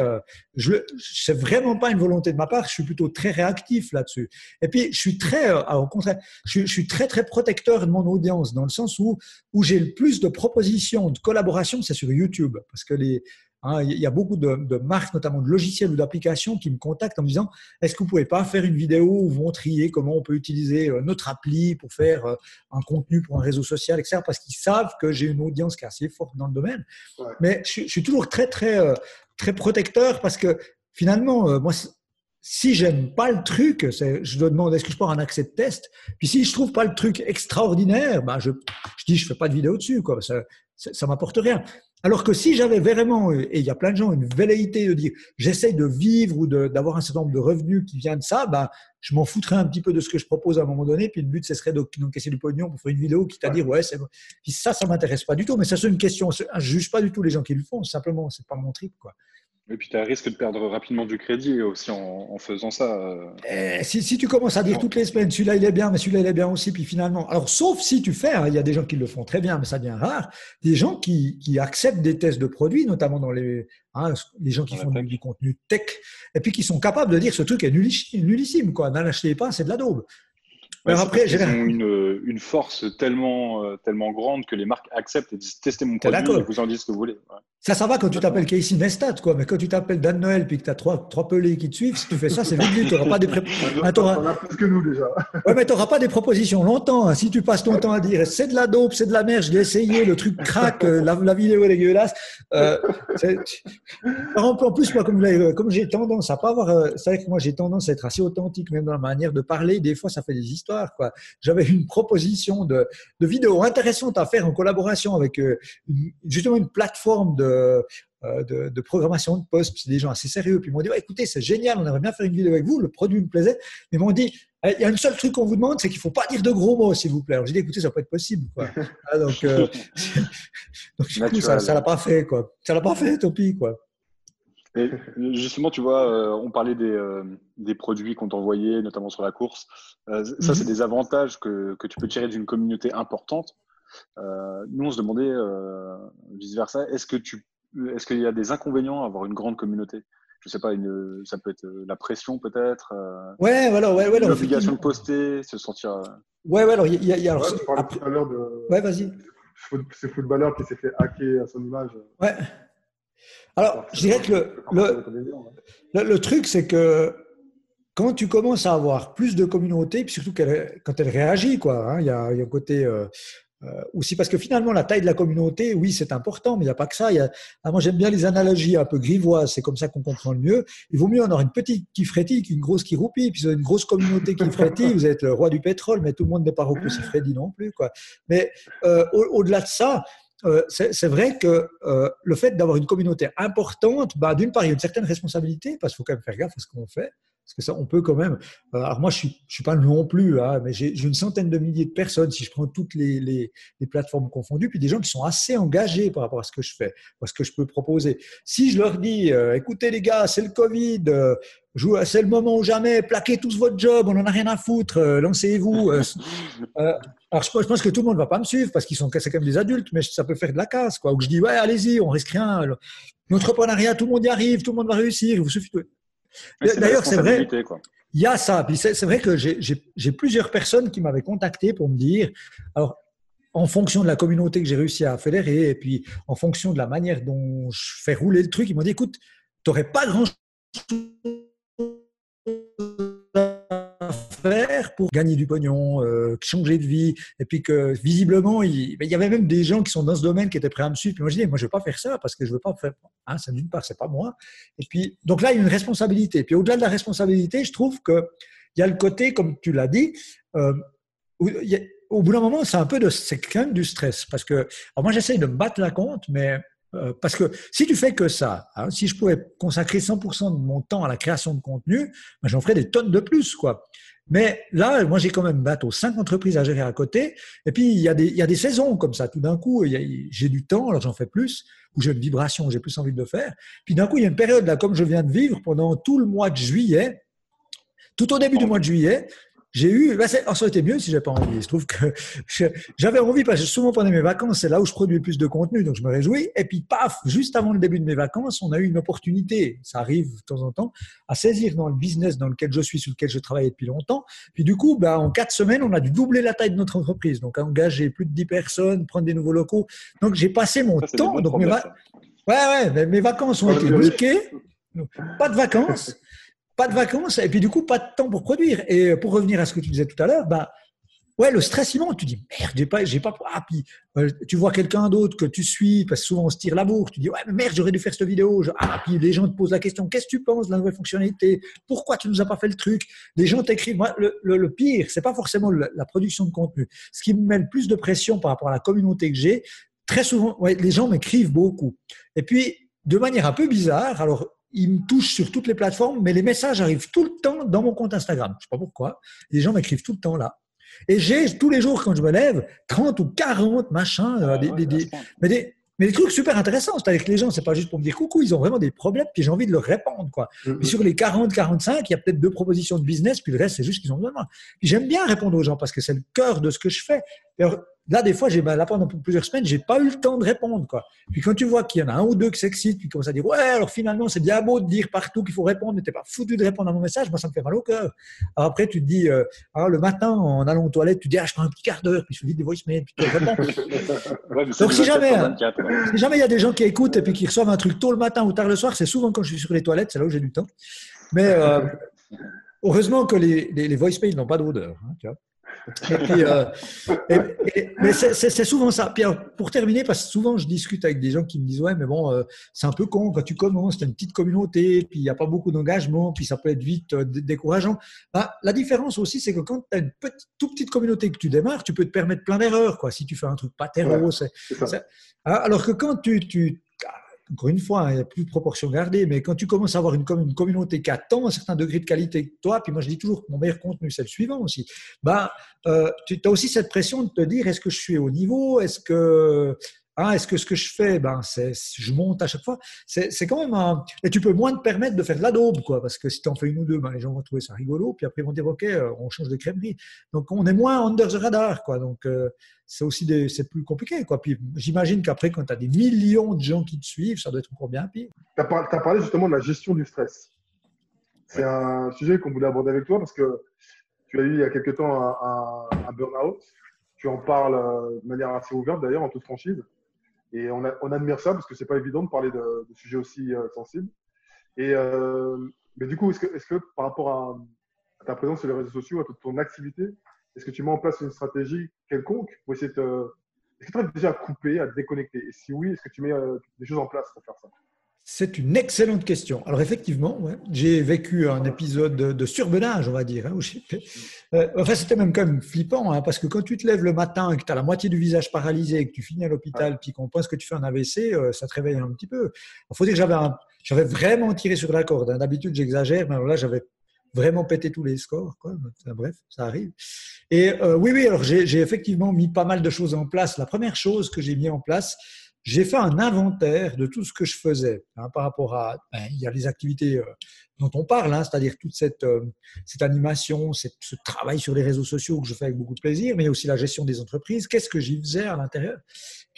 je c'est vraiment pas une volonté de ma part, je suis plutôt très réactif là-dessus. Et puis je suis très au contraire, je, suis très très protecteur de mon audience dans le sens où où j'ai le plus de propositions de collaboration, c'est sur YouTube parce que les hein, il y a beaucoup de, marques, notamment de logiciels ou d'applications, qui me contactent en me disant Est-ce que vous pouvez pas faire une vidéo où vous montriez comment on peut utiliser euh, notre appli pour faire euh, un contenu pour un réseau social, etc. Parce qu'ils savent que j'ai une audience qui est assez forte dans le domaine. Mais je, suis toujours très, très, euh, très protecteur parce que finalement, moi, si j'aime pas le truc, je dois demander est-ce que je peux avoir un accès de test? Puis si je trouve pas le truc extraordinaire, bah je, je dis je fais pas de vidéo dessus, quoi. Ça, ça, m'apporte rien. Alors que si j'avais vraiment, et il y a plein de gens, une velléité de dire j'essaye de vivre ou d'avoir un certain nombre de revenus qui viennent de ça, bah, je m'en foutrais un petit peu de ce que je propose à un moment donné. Puis le but, ce serait d'encaisser du pognon pour faire une vidéo qui t'a dire ouais, c'est. Puis ça, ça m'intéresse pas du tout. Mais ça, c'est une question. Je juge pas du tout les gens qui le font. Simplement, c'est pas mon trip, quoi. Et puis tu as un risque de perdre rapidement du crédit aussi en, faisant ça. Euh. Eh, si, si, tu commences à dire toutes les semaines, celui-là il est bien, mais celui-là il est bien aussi, puis finalement, alors sauf si tu fais, hein, il y a des gens qui le font très bien, mais ça devient rare, des gens qui, qui acceptent des tests de produits, notamment dans les, hein, les gens qui font du, contenu tech, et puis qui sont capables de dire ce truc est nullissime, quoi, n'en achetez pas, c'est de la daube. Alors après, j'ai une, une force tellement, euh, tellement grande que les marques acceptent et disent testez mon produit et vous en dites ce que vous voulez. Ça, ça va quand tu t'appelles Casey Nestat, quoi. Mais quand tu t'appelles Dan Noël puis que tu as trois, trois pelés qui te suivent, si tu fais ça, c'est vite Tu n'auras pas des plus que nous déjà. Ouais, mais tu n'auras pas des propositions longtemps. Hein. Si tu passes ton temps à dire c'est de la dope, c'est de la merde, je l'ai essayé, le truc craque, euh, la, vidéo est dégueulasse. Euh, en plus, moi, comme, comme j'ai tendance à pas avoir. Euh, c'est vrai que moi, j'ai tendance à être assez authentique, même dans la manière de parler. Des fois, ça fait des histoires, quoi. J'avais une proposition de, de vidéo intéressante à faire en collaboration avec euh, justement une plateforme de, euh, de, de, programmation de posts, c'est des gens assez sérieux. Puis ils m'ont dit écoutez, c'est génial, on aimerait bien faire une vidéo avec vous, le produit me plaisait. Mais ils m'ont dit eh, il y a un seul truc qu'on vous demande, c'est qu'il ne faut pas dire de gros mots, s'il vous plaît. Alors j'ai dit écoutez, ça peut être possible. Quoi. Ah, donc, euh, donc du coup, ça ne l'a pas fait. Quoi. Ça l'a pas fait, pis. Quoi. Et justement, tu vois, on parlait des, des produits qu'on t'envoyait, notamment sur la course. ça, c'est mhm. des avantages que, que, tu peux tirer d'une communauté importante. nous, on se demandait vice-versa, est-ce que tu est-ce qu'il y a des inconvénients à avoir une grande communauté? Je sais pas, une, ça peut être euh, la pression peut-être. Euh, ouais, voilà, ouais, ouais. L'obligation de poster, se sentir. Euh, ouais, ouais, alors il y a. Y a ouais, tu parlais tout à l'heure de. Ouais, vas-y. Ce footballeur qui s'est fait hacker à son image. Ouais. Alors, je dirais que le, le, le, truc, c'est que quand tu commences à avoir plus de communauté, puis surtout quand elle réagit, quoi, hein, il y, a, y, a un côté. Euh, aussi parce que finalement, la taille de la communauté, oui, c'est important, mais il n'y a pas que ça. Ah, moi, j'aime bien les analogies un peu grivoises, c'est comme ça qu'on comprend le mieux. Il vaut mieux en avoir une petite qui frétille qu'une grosse qui roupille. Puis, vous avez une grosse communauté qui frétille, vous êtes le roi du pétrole, mais tout le monde n'est pas Rocco Siffredi non plus. Quoi. Mais euh, au-delà de ça, euh, c'est vrai que le fait d'avoir une communauté importante, bah, d'une part, il y a une certaine responsabilité, parce qu'il faut quand même faire gaffe à ce qu'on fait. Parce que ça, on peut quand même. Euh, alors moi, je suis, je suis pas non plus, hein, mais j'ai une centaine de milliers de personnes si je prends toutes les, les, les, plateformes confondues, puis des gens qui sont assez engagés par rapport à ce que je fais, à ce que je peux proposer. Si je leur dis, euh, écoutez les gars, c'est le Covid, euh, c'est le moment ou jamais, plaquez tous votre job, on n'en a rien à foutre, lancez-vous. alors je, pense que tout le monde va pas me suivre parce qu'ils sont c'est quand même des adultes, mais ça peut faire de la casse, quoi. Ou je dis, ouais, allez-y, on risque rien. L'entrepreneuriat, tout le monde y arrive, tout le monde va réussir, il vous suffit de D'ailleurs, c'est vrai. Il y a ça. Puis c'est vrai que j'ai plusieurs personnes qui m'avaient contacté pour me dire, alors, en fonction de la communauté que j'ai réussi à fédérer, et puis en fonction de la manière dont je fais rouler le truc, ils m'ont dit, écoute, tu n'aurais pas grand-chose faire pour gagner du pognon, euh, changer de vie, et puis que visiblement, il, y avait même des gens qui sont dans ce domaine qui étaient prêts à me suivre. Puis moi, je dis, moi, je ne veux pas faire ça parce que je ne veux pas faire. Hein, ça d'une part, c'est pas moi. Et puis, donc là, il y a une responsabilité. Puis au-delà de la responsabilité, je trouve que il y a le côté, comme tu l'as dit, euh, au bout d'un moment, c'est un peu de, c'est quand même du stress parce que, moi, j'essaye de me battre la compte, mais euh, parce que si tu fais que ça, hein, si je pouvais consacrer 100% de mon temps à la création de contenu, ben j'en ferais des tonnes de plus, quoi. Mais là, moi, j'ai quand même bateau, cinq entreprises à gérer à côté. Et puis, il y a des, il y a des saisons comme ça. Tout d'un coup, j'ai du temps, alors j'en fais plus, ou j'ai une vibration, j'ai plus envie de le faire. Puis d'un coup, il y a une période là, comme je viens de vivre pendant tout le mois de juillet. Tout au début du mois de juillet, j'ai eu, bah ça aurait été mieux si j'avais pas envie. Je trouve que j'avais envie parce que souvent pendant mes vacances, c'est là où je produis le plus de contenu, donc je me réjouis. Et puis paf, juste avant le début de mes vacances, on a eu une opportunité, ça arrive de temps en temps, à saisir dans le business dans lequel je suis, sur lequel je travaille depuis longtemps. Puis du coup, bah, en quatre semaines, on a dû doubler la taille de notre entreprise, donc engager plus de dix personnes, prendre des nouveaux locaux. Donc j'ai passé mon temps, donc mes, ouais, ouais, mes vacances ont été niquées. Pas de vacances. Pas de vacances et puis du coup pas de temps pour produire. Et pour revenir à ce que tu disais tout à l'heure, bah ouais le stress il monte. Tu dis merde j'ai pas j'ai pas ah puis euh, tu vois quelqu'un d'autre que tu suis parce que souvent on se tire la bourre. Tu dis ouais merde j'aurais dû faire cette vidéo. ah puis les gens te posent la question qu'est-ce que tu penses de la nouvelle fonctionnalité? Pourquoi tu nous as pas fait le truc? Les gens t'écrivent. Moi le, le, pire c'est pas forcément la production de contenu. Ce qui me met le plus de pression par rapport à la communauté que j'ai très souvent ouais, les gens m'écrivent beaucoup. Et puis de manière un peu bizarre alors il me touche sur toutes les plateformes, mais les messages arrivent tout le temps dans mon compte Instagram. Je ne sais pas pourquoi. Les gens m'écrivent tout le temps là. Et j'ai tous les jours, quand je me lève, 30 ou 40 machins, euh, ah des, des, mais, des, mais des trucs super intéressants. C'est-à-dire que les gens, c'est pas juste pour me dire coucou, ils ont vraiment des problèmes, puis j'ai envie de leur répondre. Quoi. Mm-hmm. sur les 40, 45, il y a peut-être deux propositions de business, puis le reste, c'est juste qu'ils ont besoin de moi. j'aime bien répondre aux gens parce que c'est le cœur de ce que je fais. Là, des fois, j'ai, ben, là, pendant plusieurs semaines, j'ai pas eu le temps de répondre, quoi. Puis quand tu vois qu'il y en a un ou deux qui s'excitent, puis qui commencent à dire, ouais, alors finalement, c'est bien beau de dire partout qu'il faut répondre, mais t'es pas foutu de répondre à mon message, moi, ça me fait mal au cœur. Alors après, tu te dis, euh, alors, le matin, en allant aux toilettes, tu dis, ah, je prends un petit quart d'heure, puis je fais vite des voicemails, puis tu réponds. Donc, si jamais, hein, si jamais il y a des gens qui écoutent et puis qui reçoivent un truc tôt le matin ou tard le soir, c'est souvent quand je suis sur les toilettes, c'est là où j'ai du temps. Mais, euh, heureusement que les, les, les voicemails n'ont pas d'odeur, hein, tu vois. Et puis, euh, mais c'est souvent ça. Puis pour terminer, parce que souvent je discute avec des gens qui me disent ouais, mais bon, euh, c'est un peu con quand tu commences, tu as une petite communauté, puis il n'y a pas beaucoup d'engagement, puis ça peut être vite euh, décourageant. Bah, la différence aussi, c'est que quand tu as une petite, toute petite communauté que tu démarres, tu peux te permettre plein d'erreurs, quoi. Si tu fais un truc pas terreau, c'est. Alors que quand tu, tu encore une fois, hein, il n'y a plus de proportion gardée, mais quand tu commences à avoir une, communauté qui attend un certain degré de qualité que toi, puis moi je dis toujours que mon meilleur contenu c'est le suivant aussi, bah, euh, tu as aussi cette pression de te dire est-ce que je suis au niveau, est-ce que ah, est-ce que ce que je fais, ben, c'est, je monte à chaque fois. C'est, quand même un... Et tu peux moins te permettre de faire de la daube, quoi, parce que si tu en fais une ou deux, ben, les gens vont trouver ça rigolo, puis après ils vont dire, OK, euh, on change de crèmerie. Donc, on est moins under the radar, quoi. Donc, euh, c'est aussi des, c'est plus compliqué, quoi. Puis, j'imagine qu'après, quand tu as des millions de gens qui te suivent, ça doit être encore bien pire. Tu as, parlé justement de la gestion du stress. C'est un sujet qu'on voulait aborder avec toi parce que tu as eu il y a quelque temps un, un burn-out. Tu en parles euh, de manière assez ouverte, d'ailleurs, en toute franchise. Et on, admire ça parce que c'est pas évident de parler de, sujets aussi euh, sensibles. Et, euh, mais du coup, est-ce que, par rapport à, ta présence sur les réseaux sociaux, à toute ton activité, est-ce que tu mets en place une stratégie quelconque pour essayer de Est-ce que tu as déjà à couper, à te déconnecter? Et si oui, est-ce que tu mets euh, des choses en place pour faire ça? C'est une excellente question. Alors effectivement, j'ai vécu un épisode de, surbenage, on va dire. Hein, euh, enfin, c'était même quand même flippant, hein, parce que quand tu te lèves le matin et que tu as la moitié du visage paralysé et que tu finis à l'hôpital, puis qu'on pense que tu fais un AVC, euh, ça te réveille un petit peu. Il faut dire que j'avais, j'avais vraiment tiré sur la corde. Hein. D'habitude, j'exagère, mais alors là, j'avais vraiment pété tous les scores. Quoi. bref, ça arrive. Et euh, oui, oui, alors j'ai effectivement mis pas mal de choses en place. La première chose que j'ai mis en place, j'ai fait un inventaire de tout ce que je faisais hein, par rapport à. Ben, il y a les activités euh, dont on parle, hein, c'est-à-dire toute cette, euh, cette animation, cette, ce travail sur les réseaux sociaux que je fais avec beaucoup de plaisir, mais aussi la gestion des entreprises. Qu'est-ce que j'y faisais à l'intérieur?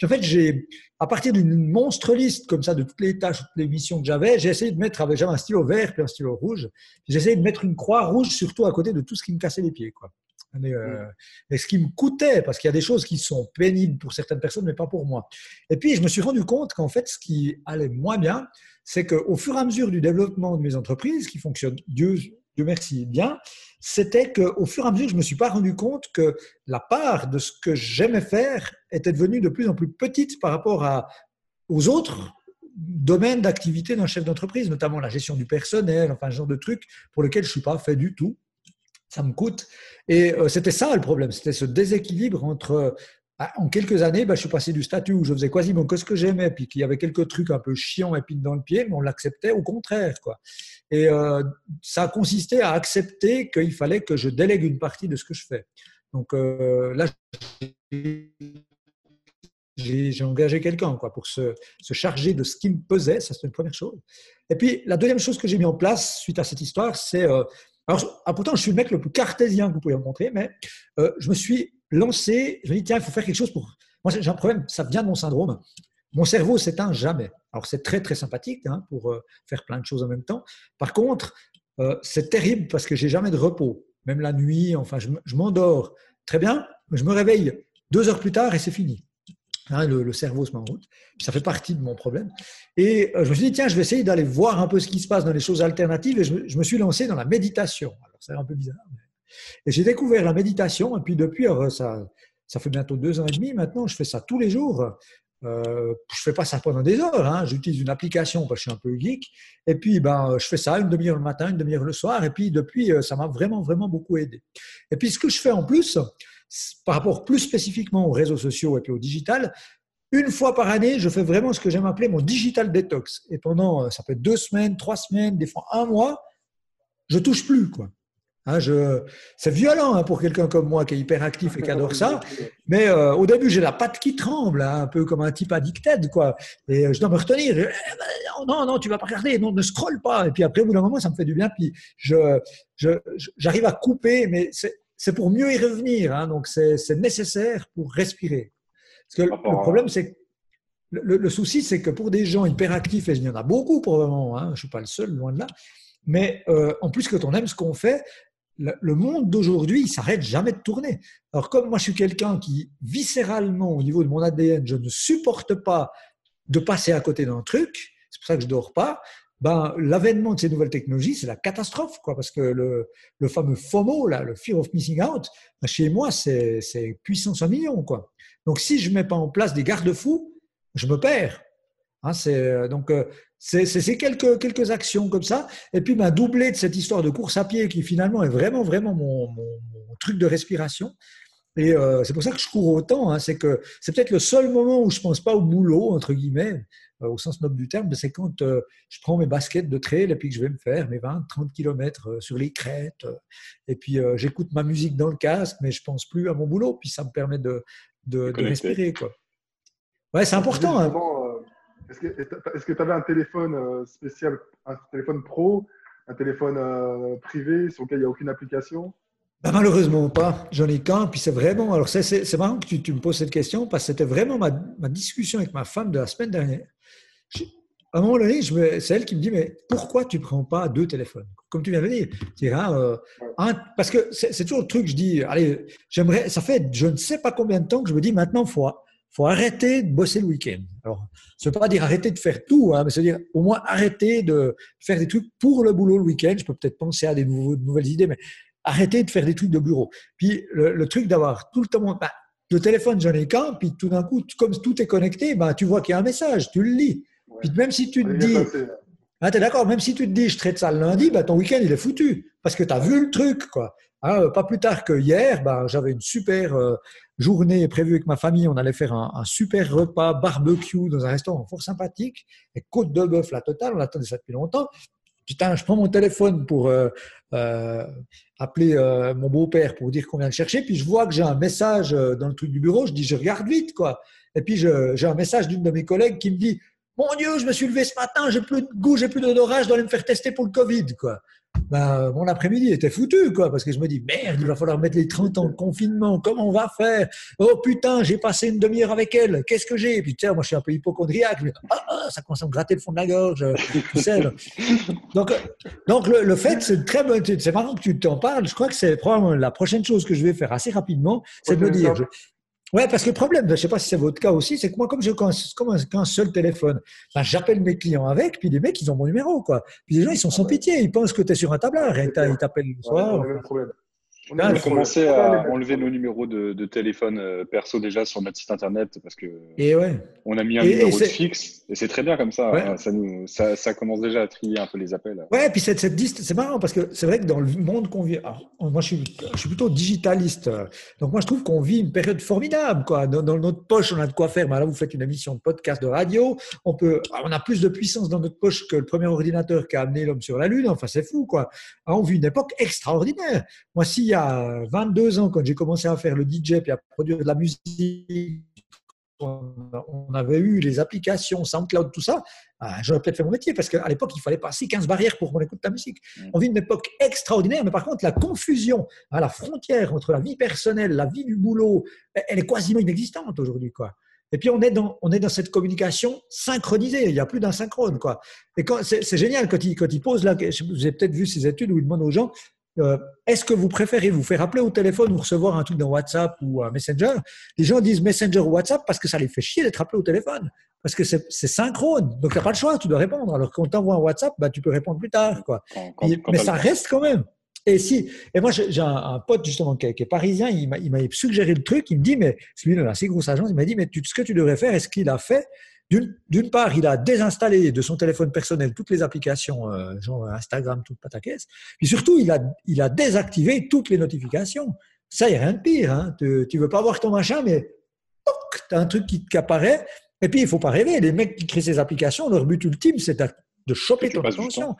En fait, j'ai, à partir d'une monstre liste comme ça de toutes les tâches, toutes les missions que j'avais, j'ai essayé de mettre, j'avais un stylo vert puis un stylo rouge, j'ai essayé de mettre une croix rouge surtout à côté de tout ce qui me cassait les pieds. Quoi. Mais, euh, ce qui me coûtait, parce qu'il y a des choses qui sont pénibles pour certaines personnes, mais pas pour moi. Et puis, je me suis rendu compte qu'en fait, ce qui allait moins bien, c'est qu'au fur et à mesure du développement de mes entreprises, qui fonctionnent, Dieu, Dieu merci, bien, c'était qu'au fur et à mesure, je ne me suis pas rendu compte que la part de ce que j'aimais faire était devenue de plus en plus petite par rapport à, aux autres domaines d'activité d'un chef d'entreprise, notamment la gestion du personnel, enfin, ce genre de trucs pour lesquels je ne suis pas fait du tout ça me coûte. Et euh, c'était ça le problème, c'était ce déséquilibre entre bah, en quelques années, bah, je suis passé du statut où je faisais quasiment que ce que j'aimais, puis qu'il y avait quelques trucs un peu chiants et dans le pied, mais on l'acceptait au contraire. Quoi. Et euh, ça a consisté à accepter qu'il fallait que je délègue une partie de ce que je fais. Donc euh, là, j'ai engagé quelqu'un quoi, pour se, charger de ce qui me pesait, ça c'est une première chose. Et puis la deuxième chose que j'ai mis en place suite à cette histoire, c'est alors, ah, pourtant, je suis le mec le plus cartésien que vous pouvez rencontrer, mais euh, je me suis lancé, je me dis, tiens, il faut faire quelque chose pour. Moi, j'ai un problème, ça vient de mon syndrome. Mon cerveau s'éteint jamais. Alors, c'est très, très sympathique hein, pour euh, faire plein de choses en même temps. Par contre, euh, c'est terrible parce que j'ai jamais de repos, même la nuit. Enfin, je, m'endors très bien, mais je me réveille deux heures plus tard et c'est fini. Hein, le, cerveau se met en route. Ça fait partie de mon problème. Et euh, je me suis dit, tiens, je vais essayer d'aller voir un peu ce qui se passe dans les choses alternatives. Et je, me suis lancé dans la méditation. Alors, c'est un peu bizarre. Et j'ai découvert la méditation. Et puis, depuis, ça, ça fait bientôt deux ans et demi maintenant. Je fais ça tous les jours. Euh, je fais pas ça pendant des heures. Hein. J'utilise une application parce que je suis un peu geek. Et puis, ben, je fais ça une demi-heure le matin, une demi-heure le soir. Et puis, depuis, euh, ça m'a vraiment, vraiment beaucoup aidé. Et puis, ce que je fais en plus, par rapport plus spécifiquement aux réseaux sociaux et puis au digital, une fois par année, je fais vraiment ce que j'aime appeler mon digital detox. Et pendant, euh, ça peut être deux semaines, trois semaines, des fois un mois, je touche plus. Quoi. Hein, je... C'est violent hein, pour quelqu'un comme moi qui est hyperactif et qui adore ça. Mais euh, au début, j'ai la patte qui tremble, hein, un peu comme un type addicted. Quoi. Et euh, je dois me retenir. Eh, non, non, tu vas pas regarder. Non, ne scrolle pas. Et puis après, au bout d'un moment, ça me fait du bien. Puis je, j'arrive à couper. Mais c'est c'est pour mieux y revenir. Hein, donc, c'est nécessaire pour respirer. Parce que le problème, c'est que le, souci, c'est que pour des gens hyperactifs, et il y en a beaucoup probablement, hein, je ne suis pas le seul, loin de là, mais euh, en plus, quand on aime ce qu'on fait, le, monde d'aujourd'hui, il s'arrête jamais de tourner. Alors, comme moi, je suis quelqu'un qui, viscéralement, au niveau de mon ADN, je ne supporte pas de passer à côté d'un truc, c'est pour ça que je dors pas, ben, l'avènement de ces nouvelles technologies, c'est la catastrophe, quoi, parce que le, le, fameux FOMO, là, le Fear of Missing Out, ben, chez moi, c'est puissance en million. Quoi. Donc, si je mets pas en place des garde-fous, je me perds. Hein, c'est, donc, euh, c'est quelques, quelques actions comme ça. Et puis, ben, doublé de cette histoire de course à pied qui finalement est vraiment, vraiment mon, mon, truc de respiration. Et euh, c'est pour ça que je cours autant. Hein, c'est que c'est peut-être le seul moment où je pense pas au boulot, entre guillemets, euh, au sens noble du terme, c'est quand euh, je prends mes baskets de trail et puis que je vais me faire mes 20, 30 km sur les crêtes. et puis j'écoute ma musique dans le casque, mais je pense plus à mon boulot. Puis ça me permet de, de, de respirer. Quoi. Ouais, c'est important. Hein. Est-ce que tu avais un téléphone spécial, un téléphone pro, un téléphone euh, privé sur lequel il n'y a aucune application? Bah, Malheureusement pas. J'en ai qu'un. Puis c'est vraiment. Alors c'est marrant que tu, me poses cette question parce que c'était vraiment ma, discussion avec ma femme de la semaine dernière. à un moment donné, c'est elle qui me dit Mais pourquoi tu ne prends pas deux téléphones? Comme tu viens de dire. Euh, parce que c'est toujours le truc, je dis Allez, j'aimerais. Ça fait je ne sais pas combien de temps que je me dis Maintenant, il faut faut arrêter de bosser le week-end. Alors, ça ne veut pas dire arrêter de faire tout, hein, mais c'est dire au moins arrêter de faire des trucs pour le boulot le week-end. Je peux peut-être penser à des de nouvelles idées, mais arrêter de faire des trucs de bureau. Puis le, truc d'avoir tout le temps, bah, le téléphone, j'en ai qu'un, puis tout d'un coup, comme tout est connecté, bah, tu vois qu'il y a un message, tu le lis. Puis même si tu te dis, ah, es d'accord, même si tu te dis, je traite ça le lundi, bah, ton week-end, il est foutu, parce que tu as vu le truc, quoi. Ah, pas plus tard que hier, bah, j'avais une super euh, journée prévue avec ma famille. On allait faire un, super repas barbecue dans un restaurant fort sympathique. Et côte de bœuf, la totale, on attendait ça depuis longtemps. Putain, je prends mon téléphone pour euh, euh, appeler mon beau-père pour dire qu'on vient le chercher. Puis je vois que j'ai un message dans le truc du bureau. Je dis, je regarde vite, quoi. Et puis j'ai un message d'une de mes collègues qui me dit, mon Dieu, je me suis levé ce matin, j'ai plus de goût, j'ai plus d'odorat, je dois aller me faire tester pour le Covid, quoi. Ben, mon après-midi était foutu, quoi, parce que je me dis, merde, il va falloir mettre les 30 ans de confinement, comment on va faire? Oh putain, j'ai passé une demi-heure avec elle, qu'est-ce que j'ai? Et puis, tiens, moi, je suis un peu hypochondriaque, ah, ah, ça commence à me gratter le fond de la gorge, sais. Donc, donc le, fait, c'est très bon, c'est marrant que tu t'en parles, je crois que c'est probablement la prochaine chose que je vais faire assez rapidement, c'est de me dire, Ouais, parce que le problème, je ne sais pas si c'est votre cas aussi, c'est que moi, comme j'ai qu'un seul téléphone, ben, j'appelle mes clients avec, puis les mecs, ils ont mon numéro, quoi. Puis les gens, ils sont sans pitié, ils pensent que tu es sur un tableur, et ils t'appellent le soir. problème. On a commencé à enlever nos numéros de, téléphone euh, perso déjà sur notre site internet parce que et ouais. on a mis un numéro de fixe et c'est très bien comme ça. Hein. ça, nous, ça, ça, commence déjà à trier un peu les appels. Ouais, et puis cette, cette c'est marrant parce que c'est vrai que dans le monde qu'on vit, moi je suis, je suis, plutôt digitaliste, donc moi je trouve qu'on vit une période formidable. Quoi. Dans, notre poche, on a de quoi faire. Mais là, vous faites une émission de podcast de radio, on peut, on a plus de puissance dans notre poche que le premier ordinateur qui a amené l'homme sur la Lune. Enfin, c'est fou, quoi. on vit une époque extraordinaire. Moi, s'il y a 22 ans, quand j'ai commencé à faire le DJ puis à produire de la musique, on avait eu les applications SoundCloud, tout ça, ah, j'aurais peut-être fait mon métier parce qu'à l'époque, il fallait passer 15 barrières pour qu'on écoute ta musique. Mm. On vit une époque extraordinaire, mais par contre, la confusion à la frontière entre la vie personnelle, la vie du boulot, elle est quasiment inexistante aujourd'hui. quoi. Et puis on est dans, on est dans cette communication synchronisée. Il n'y a plus d'un synchrone, quoi. Et c'est, génial quand il, quand il pose là. Vous avez peut-être vu ces études où il demande aux gens euh, est-ce que vous préférez vous faire appeler au téléphone ou recevoir un truc dans WhatsApp ou un Messenger? Les gens disent Messenger ou WhatsApp parce que ça les fait chier d'être appelé au téléphone. Parce que c'est synchrone. Donc, tu n'as pas le choix, tu dois répondre. Alors qu'on t'envoie un WhatsApp, bah, tu peux répondre plus tard. Quoi. mais ça reste quand même. Et, si, et moi, j'ai un, pote justement qui est, parisien, il m'a suggéré le truc. Il me dit, mais celui de la assez grosse agence, il m'a dit, mais tu, ce que tu devrais faire, est-ce qu'il a fait d'une part, il a désinstallé de son téléphone personnel toutes les applications, euh, genre Instagram, toute pataquès. Puis surtout, il a, il a désactivé toutes les notifications. Ça, il n'y a rien de pire. Hein. Tu ne veux pas voir ton machin, mais tu as un truc qui, apparaît. Et puis, il ne faut pas rêver. Les mecs qui créent ces applications, leur but ultime, c'est de choper ton attention.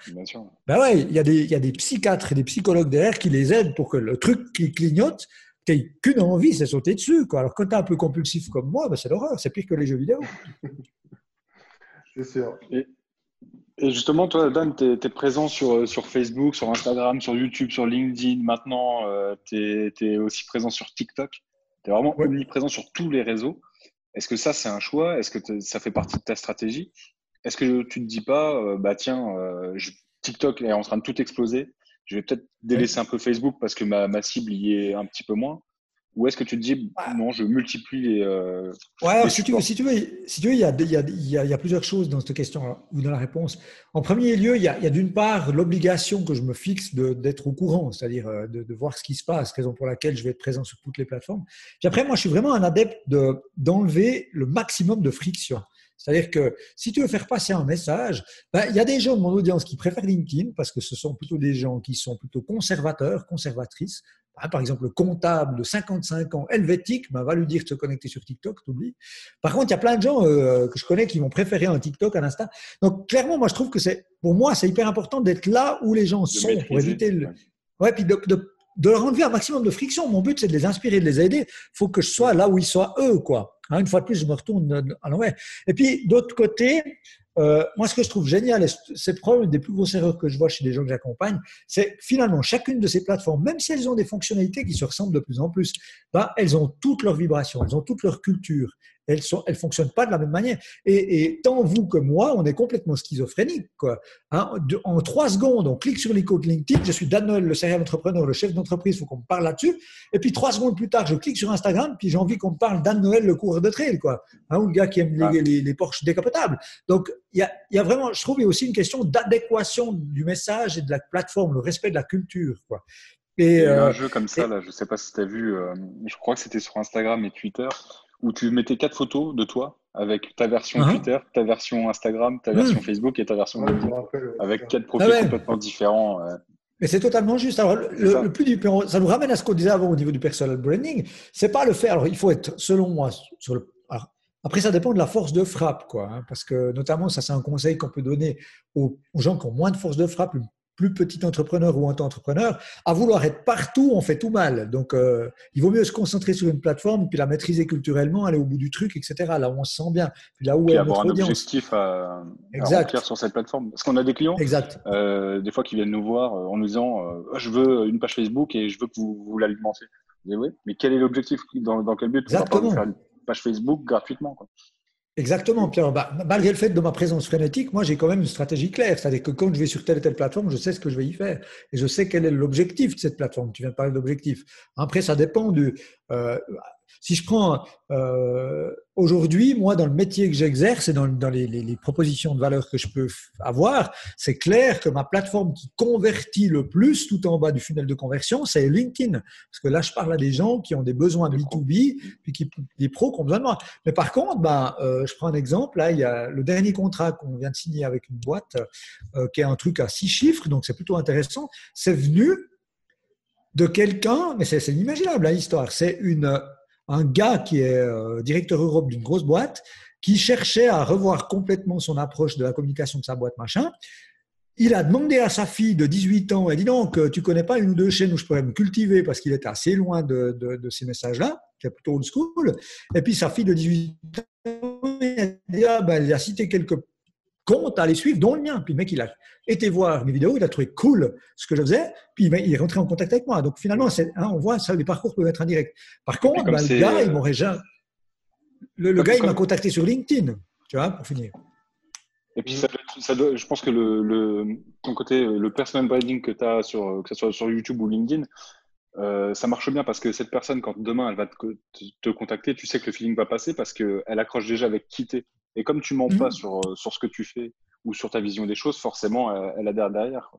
Ben ouais, il y, a des, il y a des psychiatres et des psychologues derrière qui les aident pour que le truc qui clignote, tu qu'une envie, c'est sauter dessus. Quoi. Alors, quand tu es un peu compulsif comme moi, ben c'est l'horreur. C'est pire que les jeux vidéo. C'est sûr. Et, Et justement, toi, Dan, tu es, présent sur, sur Facebook, sur Instagram, sur YouTube, sur LinkedIn. Maintenant, euh, tu es, aussi présent sur TikTok. Tu es vraiment omniprésent sur tous les réseaux. Est-ce que ça, c'est un choix? Est-ce que ça fait partie de ta stratégie? Est-ce que tu te dis pas, euh, bah tiens, euh, TikTok est en train de tout exploser. Je vais peut-être délaisser un peu Facebook parce que ma, ma cible y est un petit peu moins. Ou est-ce que tu te dis, non, je multiplie les. Euh, ouais, si, tu veux, si, tu veux, si tu veux, il y a, il y, a, il y a plusieurs choses dans cette question ou dans la réponse. En premier lieu, il y a, d'une part l'obligation que je me fixe d'être au courant, c'est-à-dire euh, de, de, voir ce qui se passe, raison pour laquelle je vais être présent sur toutes les plateformes. Puis après, moi, je suis vraiment un adepte d'enlever le maximum de friction. C'est-à-dire que si tu veux faire passer un message, ben, il y a des gens de mon audience qui préfèrent LinkedIn parce que ce sont plutôt des gens qui sont plutôt conservateurs, conservatrices. Ben, par exemple, le comptable de 55 ans helvétique ben, va lui dire de se connecter sur TikTok, t'oublies. Par contre, il y a plein de gens euh, que je connais qui vont préférer un TikTok à l'instant. Donc, clairement, moi, je trouve que c'est, pour moi, c'est hyper important d'être là où les gens sont pour éviter le. Ouais, puis de, de leur enlever un maximum de friction. Mon but, c'est de les inspirer, de les aider. Il faut que je sois là où ils soient eux, quoi. Hein, une fois de plus, je me retourne à l'envers. Et puis, d'autre côté, euh, moi, ce que je trouve génial, et c'est probablement une des plus grosses erreurs que je vois chez les gens que j'accompagne, c'est finalement chacune de ces plateformes, même si elles ont des fonctionnalités qui se ressemblent de plus en plus, ben, elles ont toutes leurs vibrations, elles ont toute leur culture, elles ne fonctionnent pas de la même manière. Et, tant vous que moi, on est complètement schizophrénique. Quoi. Hein, en trois secondes, on clique sur l'icône LinkedIn, je suis Dan Noël, le serial entrepreneur, le chef d'entreprise, il faut qu'on me parle là-dessus. Et puis trois secondes plus tard, je clique sur Instagram, puis j'ai envie qu'on me parle Dan Noël, le coureur de trail, quoi. Hein, ou le gars qui aime les, les, les Porsche décapotables. Donc, il y a, y a, vraiment, je trouve, il y a aussi une question d'adéquation du message et de la plateforme, le respect de la culture. Quoi. Et, il y a un euh, jeu comme ça, là, je ne sais pas si tu as vu, euh, je crois que c'était sur Instagram et Twitter, où tu mettais quatre photos de toi avec ta version uh-huh. Twitter, ta version Instagram, ta version hmm. Facebook et ta version avec quatre profils ah complètement différents. Mais c'est totalement juste. Alors, le, plus du, ça nous ramène à ce qu'on disait avant au niveau du personal branding. C'est pas le faire. Alors, il faut être, selon moi, sur le. après, ça dépend de la force de frappe, quoi. Hein, parce que, notamment, ça, c'est un conseil qu'on peut donner aux, gens qui ont moins de force de frappe, plus petit entrepreneur ou entrepreneur, à vouloir être partout, on fait tout mal. Donc, euh, il vaut mieux se concentrer sur une plateforme, puis la maîtriser culturellement, aller au bout du truc, etc. Là où on se sent bien, puis là où puis avoir un objectif à, remplir sur cette plateforme. Parce qu'on a des clients, exact. Euh, des fois, qui viennent nous voir euh, en nous disant Je veux une page Facebook et je veux que vous, vous l'alimentiez. oui, mais quel est l'objectif dans, quel but? Exactement. faire une page Facebook gratuitement quoi. Exactement, Pierre. Bah, malgré le fait de ma présence frénétique, moi j'ai quand même une stratégie claire. C'est-à-dire que quand je vais sur telle ou telle plateforme, je sais ce que je vais y faire. Et je sais quel est l'objectif de cette plateforme. Tu viens de parler d'objectif. Après, ça dépend du. Si je prends euh, aujourd'hui, moi, dans le métier que j'exerce et dans, les, propositions de valeur que je peux avoir, c'est clair que ma plateforme qui convertit le plus tout en bas du funnel de conversion, c'est LinkedIn. Parce que là, je parle à des gens qui ont des besoins B2B, puis qui, des pros qui ont besoin de moi. Mais par contre, ben, euh, je prends un exemple. Là, il y a le dernier contrat qu'on vient de signer avec une boîte euh, qui est un truc à six chiffres, donc c'est plutôt intéressant. C'est venu de quelqu'un, mais c'est inimaginable l'histoire. C'est une un gars qui est euh, directeur Europe d'une grosse boîte, qui cherchait à revoir complètement son approche de la communication de sa boîte, machin. Il a demandé à sa fille de 18 ans, elle dit donc, tu connais pas une ou deux chaînes où je pourrais me cultiver parce qu'il était assez loin de, ces messages-là, qui est plutôt old school. Et puis sa fille de 18 ans, ah, ben, elle a cité quelques compte à les suivre, dont le mien. Puis le mec, il a été voir mes vidéos, il a trouvé cool ce que je faisais, puis il est rentré en contact avec moi. Donc finalement, hein, on voit ça, les parcours peuvent être indirects. Par contre, bah, le gars, il m'aurait jamais. Le, gars, il m'a contacté sur LinkedIn, tu vois, pour finir. Et puis, ça, je pense que le, ton côté, le personal branding que tu as, sur, que ce soit sur YouTube ou LinkedIn, euh, ça marche bien parce que cette personne, quand demain elle va te, contacter, tu sais que le feeling va passer parce qu'elle accroche déjà avec qui t'es. Et comme tu mens pas mhm. sur, euh, sur ce que tu fais ou sur ta vision des choses, forcément, elle, adhère derrière.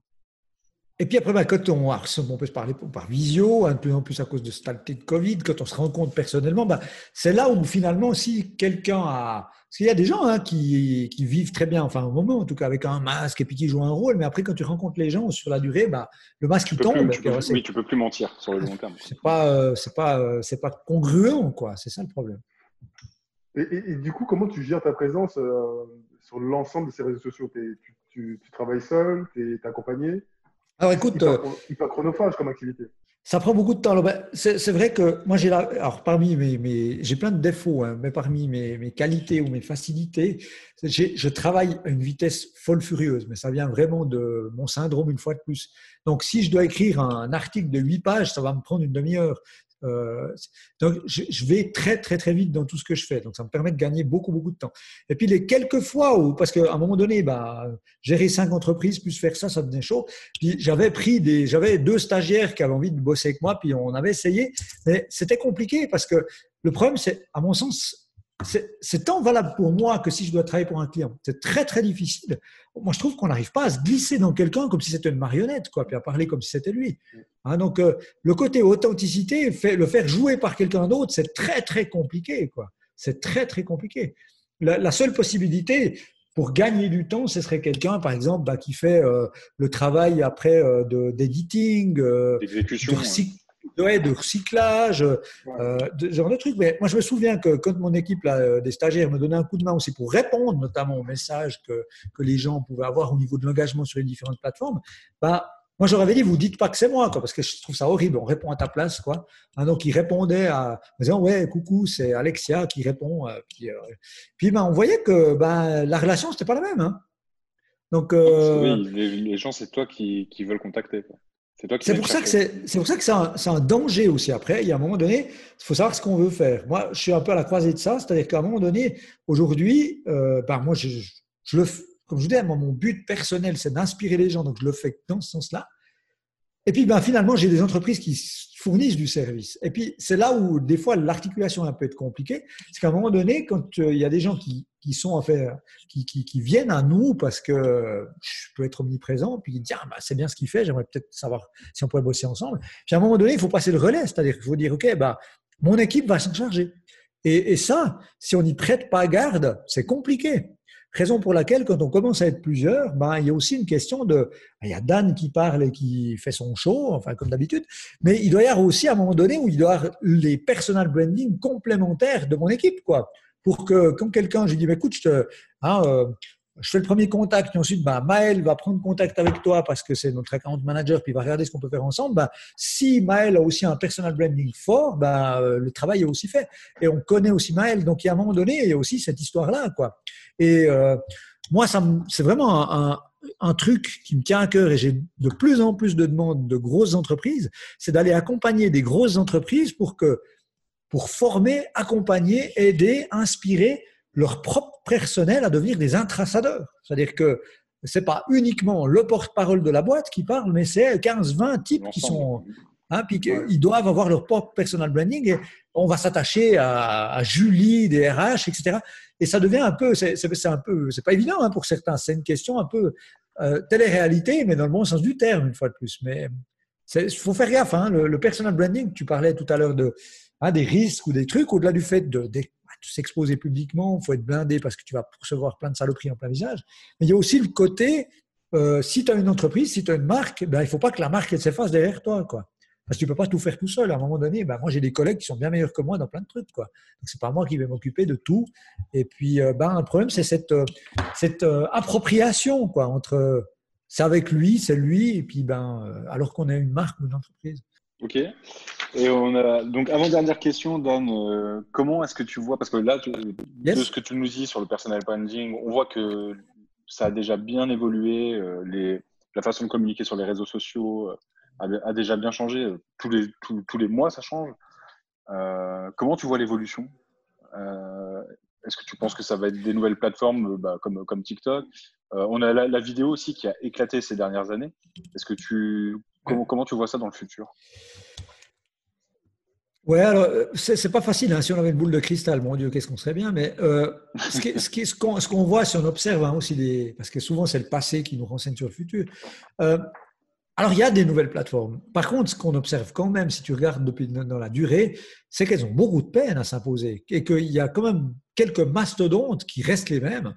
Et puis après, bah, quand on, on peut se parler par visio, un peu en plus à cause de cette de Covid, quand on se rencontre personnellement, bah, c'est là où finalement, si quelqu'un a. Parce qu'il y a des gens hein, qui, qui, vivent très bien, enfin, au moment en tout cas, avec un masque et puis qui jouent un rôle, mais après, quand tu rencontres les gens sur la durée, bah, le masque il tombe. tu peux, oui, tu peux plus mentir sur le long terme. C'est pas, euh, c'est pas, euh, c'est pas congruent, quoi. C'est ça le problème. Et, du coup, comment tu gères ta présence euh, sur l'ensemble de ces réseaux sociaux? Tu, travailles seul? Tu es, accompagné? Alors écoute. Hyper, euh, hyper chronophage comme activité. Ça prend beaucoup de temps. Ben, c'est vrai que moi, j'ai alors parmi mes, j'ai plein de défauts, hein, mais parmi mes, mes, qualités ou mes facilités, je travaille à une vitesse folle furieuse, mais ça vient vraiment de mon syndrome une fois de plus. Donc, si je dois écrire un article de 8 pages, ça va me prendre une demi-heure. Euh, donc, je, vais très, très, très vite dans tout ce que je fais. Donc, ça me permet de gagner beaucoup, beaucoup de temps. Et puis, les quelques fois où, parce qu'à un moment donné, bah, gérer cinq entreprises plus faire ça, ça devenait chaud. Puis, j'avais pris des, j'avais deux stagiaires qui avaient envie de bosser avec moi, puis on avait essayé, mais c'était compliqué parce que le problème, c'est, à mon sens, c'est tant valable pour moi que si je dois travailler pour un client. C'est très, très difficile. Moi, je trouve qu'on n'arrive pas à se glisser dans quelqu'un comme si c'était une marionnette, quoi, puis à parler comme si c'était lui. Hein, donc, euh, le côté authenticité, le faire jouer par quelqu'un d'autre, c'est très, très compliqué, quoi. C'est très, très compliqué. La, seule possibilité pour gagner du temps, ce serait quelqu'un, par exemple, bah, qui fait euh, le travail après euh, d'editing, de, de recyclage, euh, de, genre de trucs. Mais moi, je me souviens que quand mon équipe là, euh, des stagiaires me donnait un coup de main aussi pour répondre notamment aux messages que, que les gens pouvaient avoir au niveau de l'engagement sur les différentes plateformes, bah, moi, j'aurais dit, vous dites pas que c'est moi, quoi, parce que je trouve ça horrible. On répond à ta place, quoi. Hein, donc, il répondait à, en disant, ouais, coucou, c'est Alexia qui répond. Euh, puis, puis ben, on voyait que ben, la relation, c'était pas la même. Hein. Donc, oui, les, gens, c'est toi qui, qui veulent contacter. Quoi. C'est pour, ça que c'est pour ça que c'est un, un, danger aussi. Après, il y a un moment donné, il faut savoir ce qu'on veut faire. Moi, je suis un peu à la croisée de ça, c'est-à-dire qu'à un moment donné, aujourd'hui, euh, bah, moi, je, je, le, comme je vous dis, mon but personnel, c'est d'inspirer les gens, donc je le fais dans ce sens-là. Et puis, ben, finalement, j'ai des entreprises qui fournissent du service. Et puis, c'est là où, des fois, l'articulation un peu être compliquée. C'est qu'à un moment donné, quand euh, il y a des gens qui, sont en fait, qui, viennent à nous parce que je peux être omniprésent, puis ils disent ah, bah, c'est bien ce qu'il fait, j'aimerais peut-être savoir si on pourrait bosser ensemble. Puis à un moment donné, il faut passer le relais, c'est-à-dire qu'il faut dire ok, bah, mon équipe va s'en charger. Et, et, ça, si on n'y prête pas garde, c'est compliqué. Raison pour laquelle, quand on commence à être plusieurs, ben, il y a aussi une question de. Ben, il y a Dan qui parle et qui fait son show, enfin, comme d'habitude, mais il doit y avoir aussi à un moment donné où il doit y avoir les personal branding complémentaires de mon équipe, quoi. Pour que quand quelqu'un, je lui dis, ben, écoute, je te. Hein, euh, je fais le premier contact, et ensuite, bah, Maël va prendre contact avec toi parce que c'est notre account manager, puis il va regarder ce qu'on peut faire ensemble. Bah, si Maël a aussi un personal branding fort, bah, euh, le travail est aussi fait. Et on connaît aussi Maël. Donc, il y a un moment donné, il y a aussi cette histoire-là. quoi. Et euh, moi, c'est vraiment un, un, truc qui me tient à cœur et j'ai de plus en plus de demandes de grosses entreprises, c'est d'aller accompagner des grosses entreprises pour que pour former, accompagner, aider, inspirer leur propre personnel à devenir des intraçadeurs. C'est-à-dire que c'est pas uniquement le porte-parole de la boîte qui parle, mais c'est 15, 20 types qui sont, hein, puis ils doivent avoir leur propre personal branding et on va s'attacher à, Julie des RH, etc. Et ça devient un peu, c'est un peu, c'est pas évident hein, pour certains. C'est une question un peu euh, télé-réalité, mais dans le bon sens du terme une fois de plus. Mais il faut faire gaffe. Hein, le, personal branding, tu parlais tout à l'heure de hein, des risques ou des trucs, au-delà du fait de, s'exposer publiquement, il faut être blindé parce que tu vas recevoir plein de saloperies en plein visage. Mais il y a aussi le côté, euh, si tu as une entreprise, si tu as une marque, ben, il ne faut pas que la marque s'efface derrière toi. Quoi. Parce que tu ne peux pas tout faire tout seul. À un moment donné, ben, moi j'ai des collègues qui sont bien meilleurs que moi dans plein de trucs. Quoi. Donc c'est pas moi qui vais m'occuper de tout. Et puis euh, ben, le problème, c'est cette, euh, cette appropriation quoi, entre c'est avec lui, c'est lui, et puis ben, alors qu'on a une marque ou une entreprise. Ok. Et on a donc avant dernière question, Dan, euh, comment est-ce que tu vois parce que là, de ce que tu nous dis sur le personal branding, on voit que ça a déjà bien évolué, euh, les, la façon de communiquer sur les réseaux sociaux euh, a, déjà bien changé. Tous les tous, les mois, ça change. comment tu vois l'évolution? Est-ce que tu penses que ça va être des nouvelles plateformes bah, comme comme TikTok? On a la, vidéo aussi qui a éclaté ces dernières années. Est-ce que tu Comment, tu vois ça dans le futur? Ouais, alors euh, c'est pas facile. Hein, si on avait une boule de cristal, mon Dieu, qu'est-ce qu'on serait bien. Mais euh, ce qu'on ce qu'on voit, si on observe hein, aussi, des, parce que souvent c'est le passé qui nous renseigne sur le futur. Euh, alors il y a des nouvelles plateformes. Par contre, ce qu'on observe quand même, si tu regardes depuis dans la durée, c'est qu'elles ont beaucoup de peine à s'imposer et qu'il y a quand même quelques mastodontes qui restent les mêmes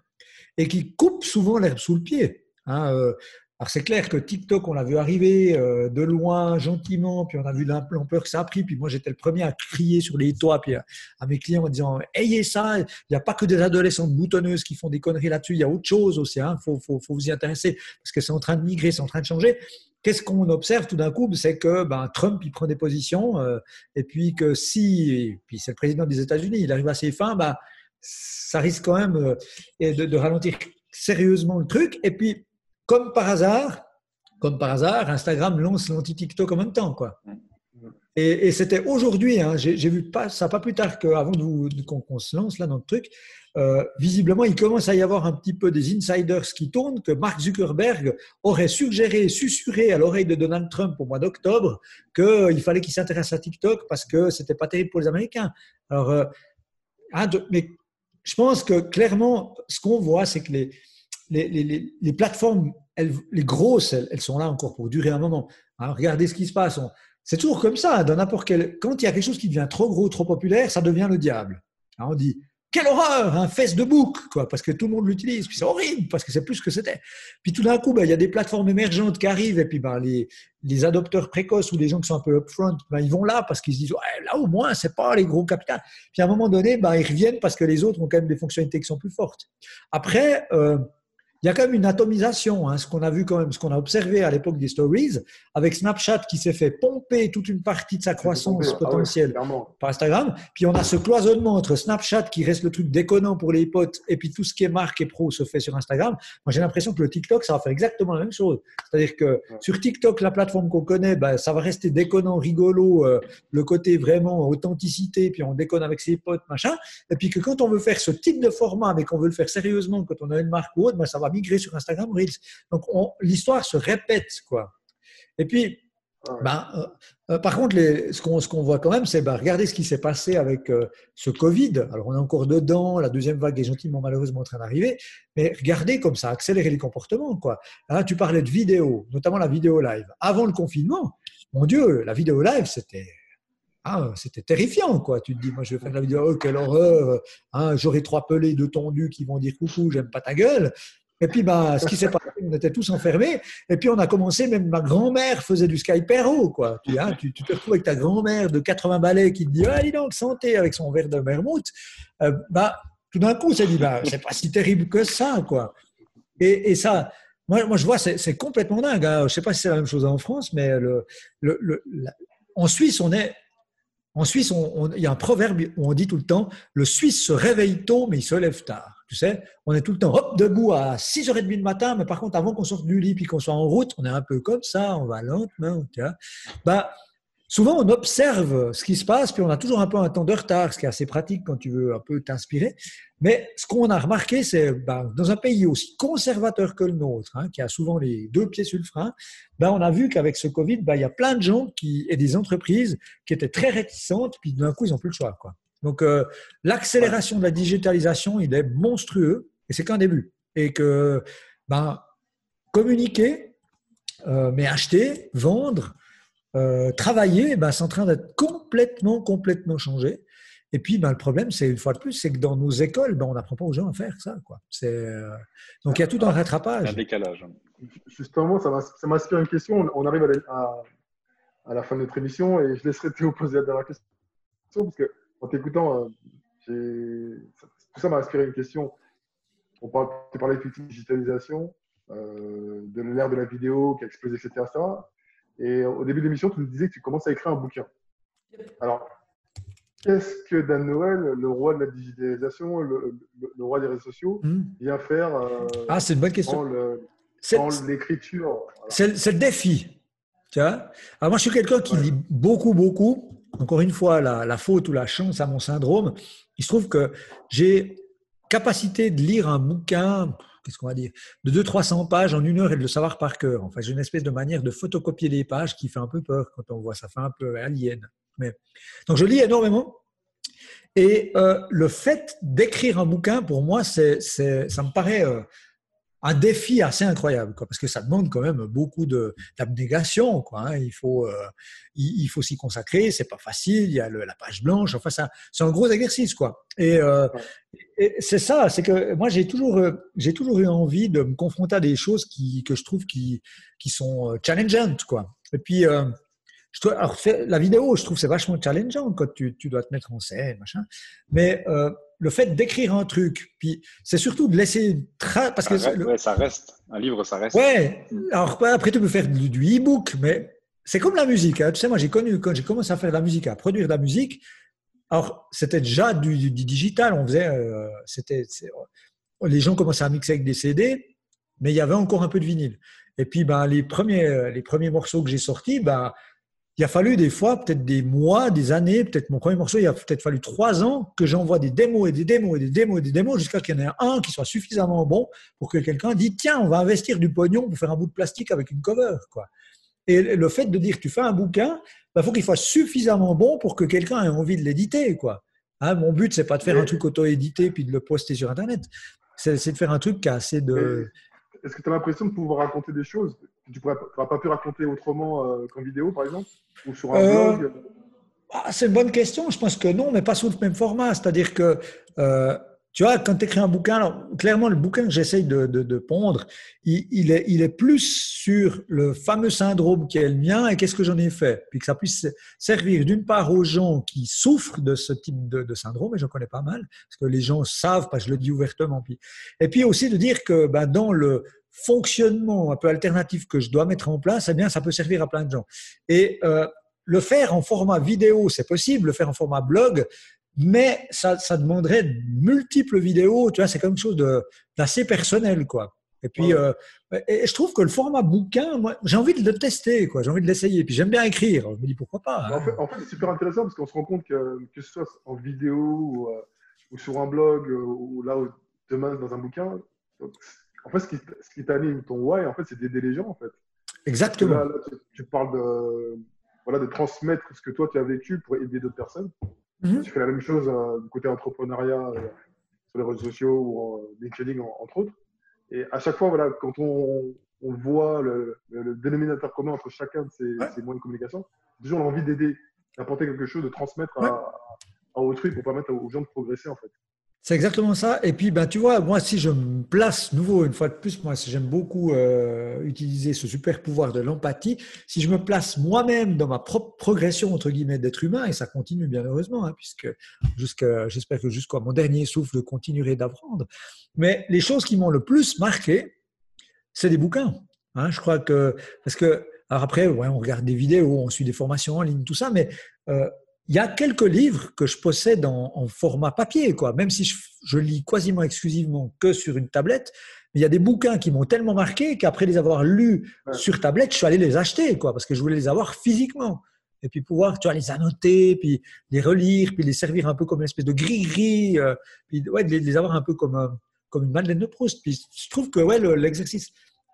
et qui coupent souvent l'herbe sous le pied. Hein, alors c'est clair que TikTok, on l'a vu arriver euh, de loin, gentiment, puis on a vu l'ampleur que ça a pris. Puis moi, j'étais le premier à crier sur les toits, puis à, mes clients en disant Ayez ça, il n'y a pas que des adolescentes boutonneuses qui font des conneries là-dessus, il y a autre chose aussi, il hein. faut, faut, vous y intéresser, parce que c'est en train de migrer, c'est en train de changer. Qu'est-ce qu'on observe tout d'un coup? C'est que ben, Trump, il prend des positions, euh, et puis que si, puis c'est le président des États-Unis, il arrive à ses fins, ben, ça risque quand même euh, de, ralentir sérieusement le truc. Et puis, comme par hasard, comme par hasard, Instagram lance l'anti-TikTok en même temps, quoi. Et, c'était aujourd'hui, hein, j'ai vu pas, ça pas plus tard qu'avant qu'on se lance là dans le truc, euh, visiblement, il commence à y avoir un petit peu des insiders qui tournent que Mark Zuckerberg aurait suggéré, susurré à l'oreille de Donald Trump au mois d'octobre qu'il fallait qu'il s'intéresse à TikTok parce que c'était pas terrible pour les Américains. Alors, euh, hein, mais je pense que clairement, ce qu'on voit, c'est que les, les, les, les plateformes, elles, les grosses, elles, sont là encore pour durer un moment. Hein, regardez ce qui se passe. C'est toujours comme ça, dans n'importe quel. Quand il y a quelque chose qui devient trop gros, trop populaire, ça devient le diable. Alors on dit quelle horreur, un Facebook, quoi, parce que tout le monde l'utilise. Puis c'est horrible parce que c'est plus ce que c'était. Puis tout d'un coup, ben, il y a des plateformes émergentes qui arrivent et puis ben, les, les adopteurs précoces ou les gens qui sont un peu upfront, ben, ils vont là parce qu'ils se disent ouais, là au moins c'est pas les gros capitales. Puis à un moment donné, ben, ils reviennent parce que les autres ont quand même des fonctionnalités qui sont plus fortes. Après. Euh, il y a quand même une atomisation, hein, ce qu'on a vu quand même, ce qu'on a observé à l'époque des stories, avec Snapchat qui s'est fait pomper toute une partie de sa croissance ah potentielle par Instagram. Puis on a ce cloisonnement entre Snapchat qui reste le truc déconnant pour les potes, et puis tout ce qui est marque et pro se fait sur Instagram. Moi j'ai l'impression que le TikTok, ça va faire exactement la même chose. C'est-à-dire que sur TikTok, la plateforme qu'on connaît, ben, ça va rester déconnant, rigolo, euh, le côté vraiment authenticité, puis on déconne avec ses potes, machin. Et puis que quand on veut faire ce type de format, mais qu'on veut le faire sérieusement, quand on a une marque ou autre, ben, ça va migrer sur Instagram Reels. Donc l'histoire se répète, quoi. Et puis, ben, euh, euh, par contre, les, ce qu'on voit quand même, c'est ben, regardez ce qui s'est passé avec euh, ce Covid. Alors, on est encore dedans, la deuxième vague est gentiment malheureusement en train d'arriver, mais regardez comme ça a accéléré les comportements. Quoi. Là, tu parlais de vidéo, notamment la vidéo live. Avant le confinement, mon Dieu, la vidéo live, c'était ah, c'était terrifiant, quoi. Tu te dis, moi, je vais faire la vidéo, oh, quelle horreur, hein, j'aurai trois pelés de tondus qui vont dire coucou, j'aime pas ta gueule. Et puis, bah, ce qui s'est passé, on était tous enfermés. Et puis, on a commencé, même ma grand-mère faisait du Skypero, quoi. Tu, hein, tu, te retrouves avec ta grand-mère de 80 balais qui te dit, allez donc, santé, avec son verre de vermouth. Euh, bah, tout d'un coup, on s'est dit, bah, c'est pas si terrible que ça, quoi. Et, ça, moi, moi, je vois, c'est complètement dingue. Hein. Je sais pas si c'est la même chose en France, mais en Suisse, on est en Suisse, il y a un proverbe où on dit tout le temps le Suisse se réveille tôt, mais il se lève tard. Tu sais, on est tout le temps hop, debout à 6h30 du matin, mais par contre, avant qu'on sorte du lit puis qu'on soit en route, on est un peu comme ça, on va lentement. Bah, souvent, on observe ce qui se passe, puis on a toujours un peu un temps de retard, ce qui est assez pratique quand tu veux un peu t'inspirer. Mais ce qu'on a remarqué, c'est ben, dans un pays aussi conservateur que le nôtre, hein, qui a souvent les deux pieds sur le frein, ben, on a vu qu'avec ce Covid, ben, il y a plein de gens qui, et des entreprises qui étaient très réticentes, puis d'un coup, ils n'ont plus le choix. Quoi. Donc, euh, l'accélération de la digitalisation, il est monstrueux, et c'est qu'un début. Et que ben, communiquer, euh, mais acheter, vendre, euh, travailler, ben, c'est en train d'être complètement, complètement changé. Et puis, ben, le problème, c'est une fois de plus, c'est que dans nos écoles, ben, on n'apprend pas aux gens à faire ça. Quoi. Euh... Donc, il y a tout un rattrapage. Un décalage. Justement, ça m'inspire une question. On arrive à la, fin de notre émission et je laisserai Théo poser la dernière question. Parce que, en t'écoutant, euh, tout ça m'a inspiré une question. On parle, tu parlais de digitalisation, euh, de l'ère de la vidéo qui a explosé, etc. Et au début de l'émission, tu nous disais que tu commences à écrire un bouquin. Alors, qu'est-ce que Dan Noël, le roi de la digitalisation, le, roi des réseaux sociaux, hmm. vient faire euh, Ah, c'est une bonne question. Dans l'écriture C'est le défi. Tu vois Alors moi, je suis quelqu'un qui lit beaucoup, beaucoup. Encore une fois, la, faute ou la chance à mon syndrome. Il se trouve que j'ai capacité de lire un bouquin, qu'est-ce qu'on va dire, de 200-300 pages en une heure et de le savoir par cœur. Enfin, j'ai une espèce de manière de photocopier les pages qui fait un peu peur quand on voit ça, fait un peu alien. Mais... Donc, je lis énormément. Et euh, le fait d'écrire un bouquin, pour moi, c'est, ça me paraît euh, un défi assez incroyable, quoi, parce que ça demande quand même beaucoup d'abnégation. Quoi, hein. Il faut, euh, il, faut s'y consacrer, c'est pas facile, il y a la page blanche, enfin, ça, c'est un gros exercice. Quoi. Et, euh, c'est ça, c'est que moi, j'ai toujours, euh, j'ai toujours eu envie de me confronter à des choses qui, que je trouve qui, qui sont challengeantes. Quoi. Et puis, je alors, la vidéo, je trouve c'est vachement challengeant quand tu, tu, dois te mettre en scène, machin. Mais le fait d'écrire un truc, puis c'est surtout de laisser parce que ça reste un livre, ça reste. Ouais. Alors après tu peux faire du, e-book, mais c'est comme la musique. Hein. Tu sais, moi j'ai connu quand j'ai commencé à faire de la musique, à produire de la musique. Alors c'était déjà du, digital. On faisait, euh, c'était, les gens commençaient à mixer avec des CD, mais il y avait encore un peu de vinyle. Et puis ben les premiers, les premiers morceaux que j'ai sortis, ben il a fallu des fois, peut-être des mois, des années, peut-être mon premier morceau, il a peut-être fallu trois ans que j'envoie des démos et des démos et des démos et des démos jusqu'à qu'il y en ait un qui soit suffisamment bon pour que quelqu'un dise tiens, on va investir du pognon pour faire un bout de plastique avec une cover. Quoi. Et le fait de dire tu fais un bouquin, il bah, faut qu'il soit suffisamment bon pour que quelqu'un ait envie de l'éditer. Quoi. Hein, mon but, c'est pas de faire un truc auto-édité puis de le poster sur Internet. C'est de faire un truc qui a assez de. Est-ce que tu as l'impression de pouvoir raconter des choses tu n'auras pas pu raconter autrement euh, qu'en vidéo, par exemple? Ou sur un euh, blog? ah, C'est une bonne question. Je pense que non, mais pas sous le même format. C'est-à-dire que, euh, tu vois, quand tu écris un bouquin, alors, clairement, le bouquin que j'essaye de, de, pondre, il, est, il est plus sur le fameux syndrome qui est le mien et qu'est-ce que j'en ai fait. Puis que ça puisse servir d'une part aux gens qui souffrent de ce type de, de syndrome, et j'en connais pas mal, parce que les gens savent, parce que je le dis ouvertement. Puis, et puis aussi de dire que ben, dans le fonctionnement un peu alternatif que je dois mettre en place, eh bien, ça peut servir à plein de gens. Et euh, le faire en format vidéo, c'est possible, le faire en format blog, mais ça, ça demanderait multiples vidéos, tu vois, c'est quelque chose d'assez personnel, quoi. Et puis, euh, et je trouve que le format bouquin, moi, j'ai envie de le tester, quoi. J'ai envie de l'essayer. Puis j'aime bien écrire. Je me dis pourquoi pas. En, hein. fait, c'est super intéressant parce qu'on se rend compte que que ce soit en vidéo ou, euh, sur un blog ou là demain dans un bouquin, en fait, ce qui, ce qui t'anime, ton why, en fait, c'est d'aider les gens, en fait. Exactement. Là, tu, parles de, voilà, de transmettre ce que toi, tu as vécu pour aider d'autres personnes. Mhm. Tu fais la même chose euh, du côté entrepreneuriat euh, sur les réseaux sociaux ou en LinkedIn, entre autres. Et à chaque fois, voilà, quand on, on voit le, le, dénominateur commun entre chacun de ces, ces moyens de communication, toujours l'envie d'aider, d'apporter quelque chose, de transmettre à, à autrui pour permettre aux gens de progresser, en fait. C'est exactement ça. Et puis, ben, tu vois, moi, si je me place nouveau, une fois de plus, moi, j'aime beaucoup euh, utiliser ce super pouvoir de l'empathie. Si je me place moi-même dans ma propre progression, entre guillemets, d'être humain, et ça continue bien heureusement, hein, puisque jusqu'à, j'espère que jusqu'à mon dernier souffle, je continuerai d'apprendre. Mais les choses qui m'ont le plus marqué, c'est des bouquins. Hein. je crois que, parce que, alors après, ouais, on regarde des vidéos, on suit des formations en ligne, tout ça, mais euh, il y a quelques livres que je possède en, format papier, quoi. Même si je, lis quasiment exclusivement que sur une tablette, mais il y a des bouquins qui m'ont tellement marqué qu'après les avoir lus sur tablette, je suis allé les acheter, quoi, parce que je voulais les avoir physiquement. Et puis pouvoir, tu vois, les annoter, puis les relire, puis les servir un peu comme une espèce de gris-gris, euh, puis ouais, les, les, avoir un peu comme, euh, comme une Madeleine de Proust. Puis je trouve que ouais, l'exercice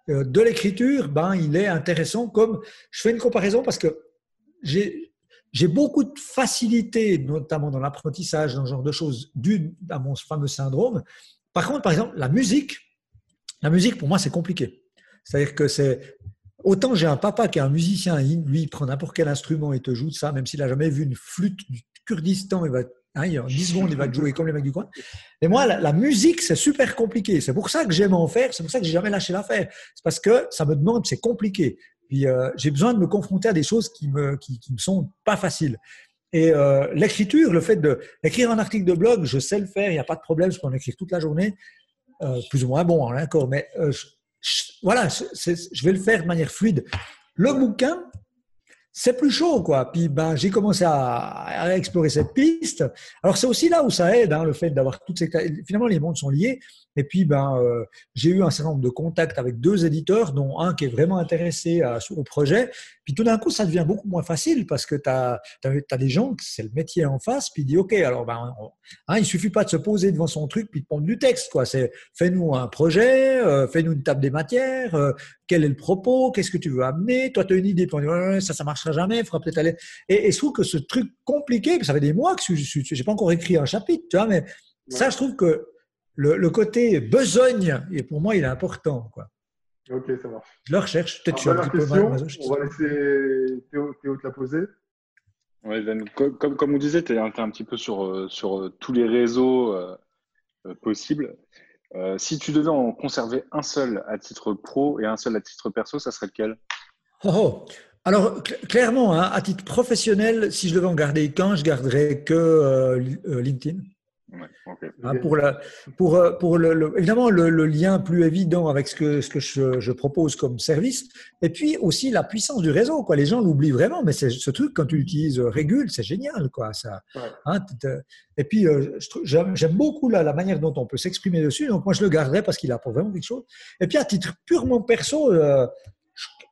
euh, de l'écriture, ben, il est intéressant. Comme je fais une comparaison parce que j'ai j'ai beaucoup de facilité, notamment dans l'apprentissage, dans ce genre de choses, dû à mon fameux syndrome. Par contre, par exemple, la musique, la musique pour moi c'est compliqué. C'est-à-dire que c'est autant j'ai un papa qui est un musicien, lui il prend n'importe quel instrument et te joue ça, même s'il a jamais vu une flûte du Kurdistan, il va hein, en 10 secondes il va te jouer comme les mecs du coin. Et moi la, la musique c'est super compliqué. C'est pour ça que j'aime en faire, c'est pour ça que j'ai jamais lâché l'affaire. C'est parce que ça me demande, c'est compliqué. Puis euh, j'ai besoin de me confronter à des choses qui me qui, me sont pas faciles. Et euh, l'écriture, le fait de écrire un article de blog, je sais le faire, il n'y a pas de problème, je peux en écrire toute la journée, euh, plus ou moins bon, hein, d'accord, mais voilà, je vais le faire de manière fluide. Le bouquin, c'est plus chaud, quoi. Puis ben, j'ai commencé à, explorer cette piste. Alors c'est aussi là où ça aide, hein, le fait d'avoir toutes ces finalement les mondes sont liés. Et puis ben euh, j'ai eu un certain nombre de contacts avec deux éditeurs, dont un qui est vraiment intéressé à, au projet. Puis tout d'un coup ça devient beaucoup moins facile parce que tu as, des gens, c'est le métier en face, puis dit ok alors ben hein, il suffit pas de se poser devant son truc puis de prendre du texte quoi. C'est fais-nous un projet, euh, fais-nous une table des matières, euh, quel est le propos, qu'est-ce que tu veux amener, toi tu as une idée, puis on dit ça ça marchera jamais, il faudra peut-être aller. Et, et, je trouve que ce truc compliqué, ça fait des mois que je n'ai pas encore écrit un chapitre, tu vois, mais ça, je trouve que le, le, côté besogne, et pour moi, il est important. Quoi. Ok, ça marche. Je le recherche, peut-être je un petit question, peu On va laisser Théo, Théo te la poser. Ouais, comme, comme, on disait, tu es, un petit peu sur, euh, sur euh, tous les réseaux euh, possibles. Euh, si tu devais en conserver un seul à titre pro et un seul à titre perso, ça serait lequel? Oh, oh. Alors, clairement, hein, à titre professionnel, si je devais en garder qu'un, je garderais que euh, euh. Hein, pour la, pour, euh, pour le, évidemment le, lien plus évident avec ce que, ce que je, je, propose comme service, et puis aussi la puissance du réseau. Quoi. Les gens l'oublient vraiment, mais ce truc quand tu l'utilises régule, c'est génial. Quoi, ça, hein, et puis euh, j'aime beaucoup la, la, manière dont on peut s'exprimer dessus, donc moi je le garderai parce qu'il apporte vraiment quelque chose. Et puis à titre purement perso, euh,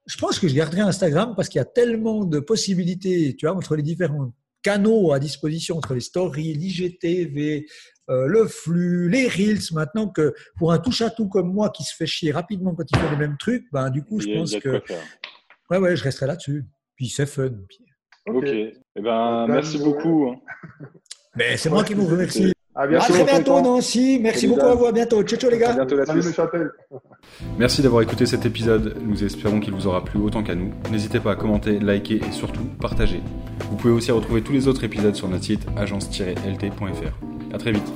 je pense que je garderai Instagram parce qu'il y a tellement de possibilités, tu vois, entre les différents canaux à disposition, entre les stories, l'IGTV, euh, le flux, les reels, maintenant que pour un touche-à-tout comme moi qui se fait chier rapidement quand il fait les mêmes trucs, ben, du coup, je pense que. Ouais, ouais, je resterai là-dessus. Puis c'est fun. Ok. Eh ben, merci beaucoup. Hein. Mais c'est moi qui vous remercie. À, bientôt, très bientôt, Nancy. Merci beaucoup à vous. À bientôt. Ciao, ciao, les gars. À bientôt, la Merci d'avoir écouté cet épisode. Nous espérons qu'il vous aura plu autant qu'à nous. N'hésitez pas à commenter, liker et surtout partager. Vous pouvez aussi retrouver tous les autres épisodes sur notre site agence-lt.fr. À très vite.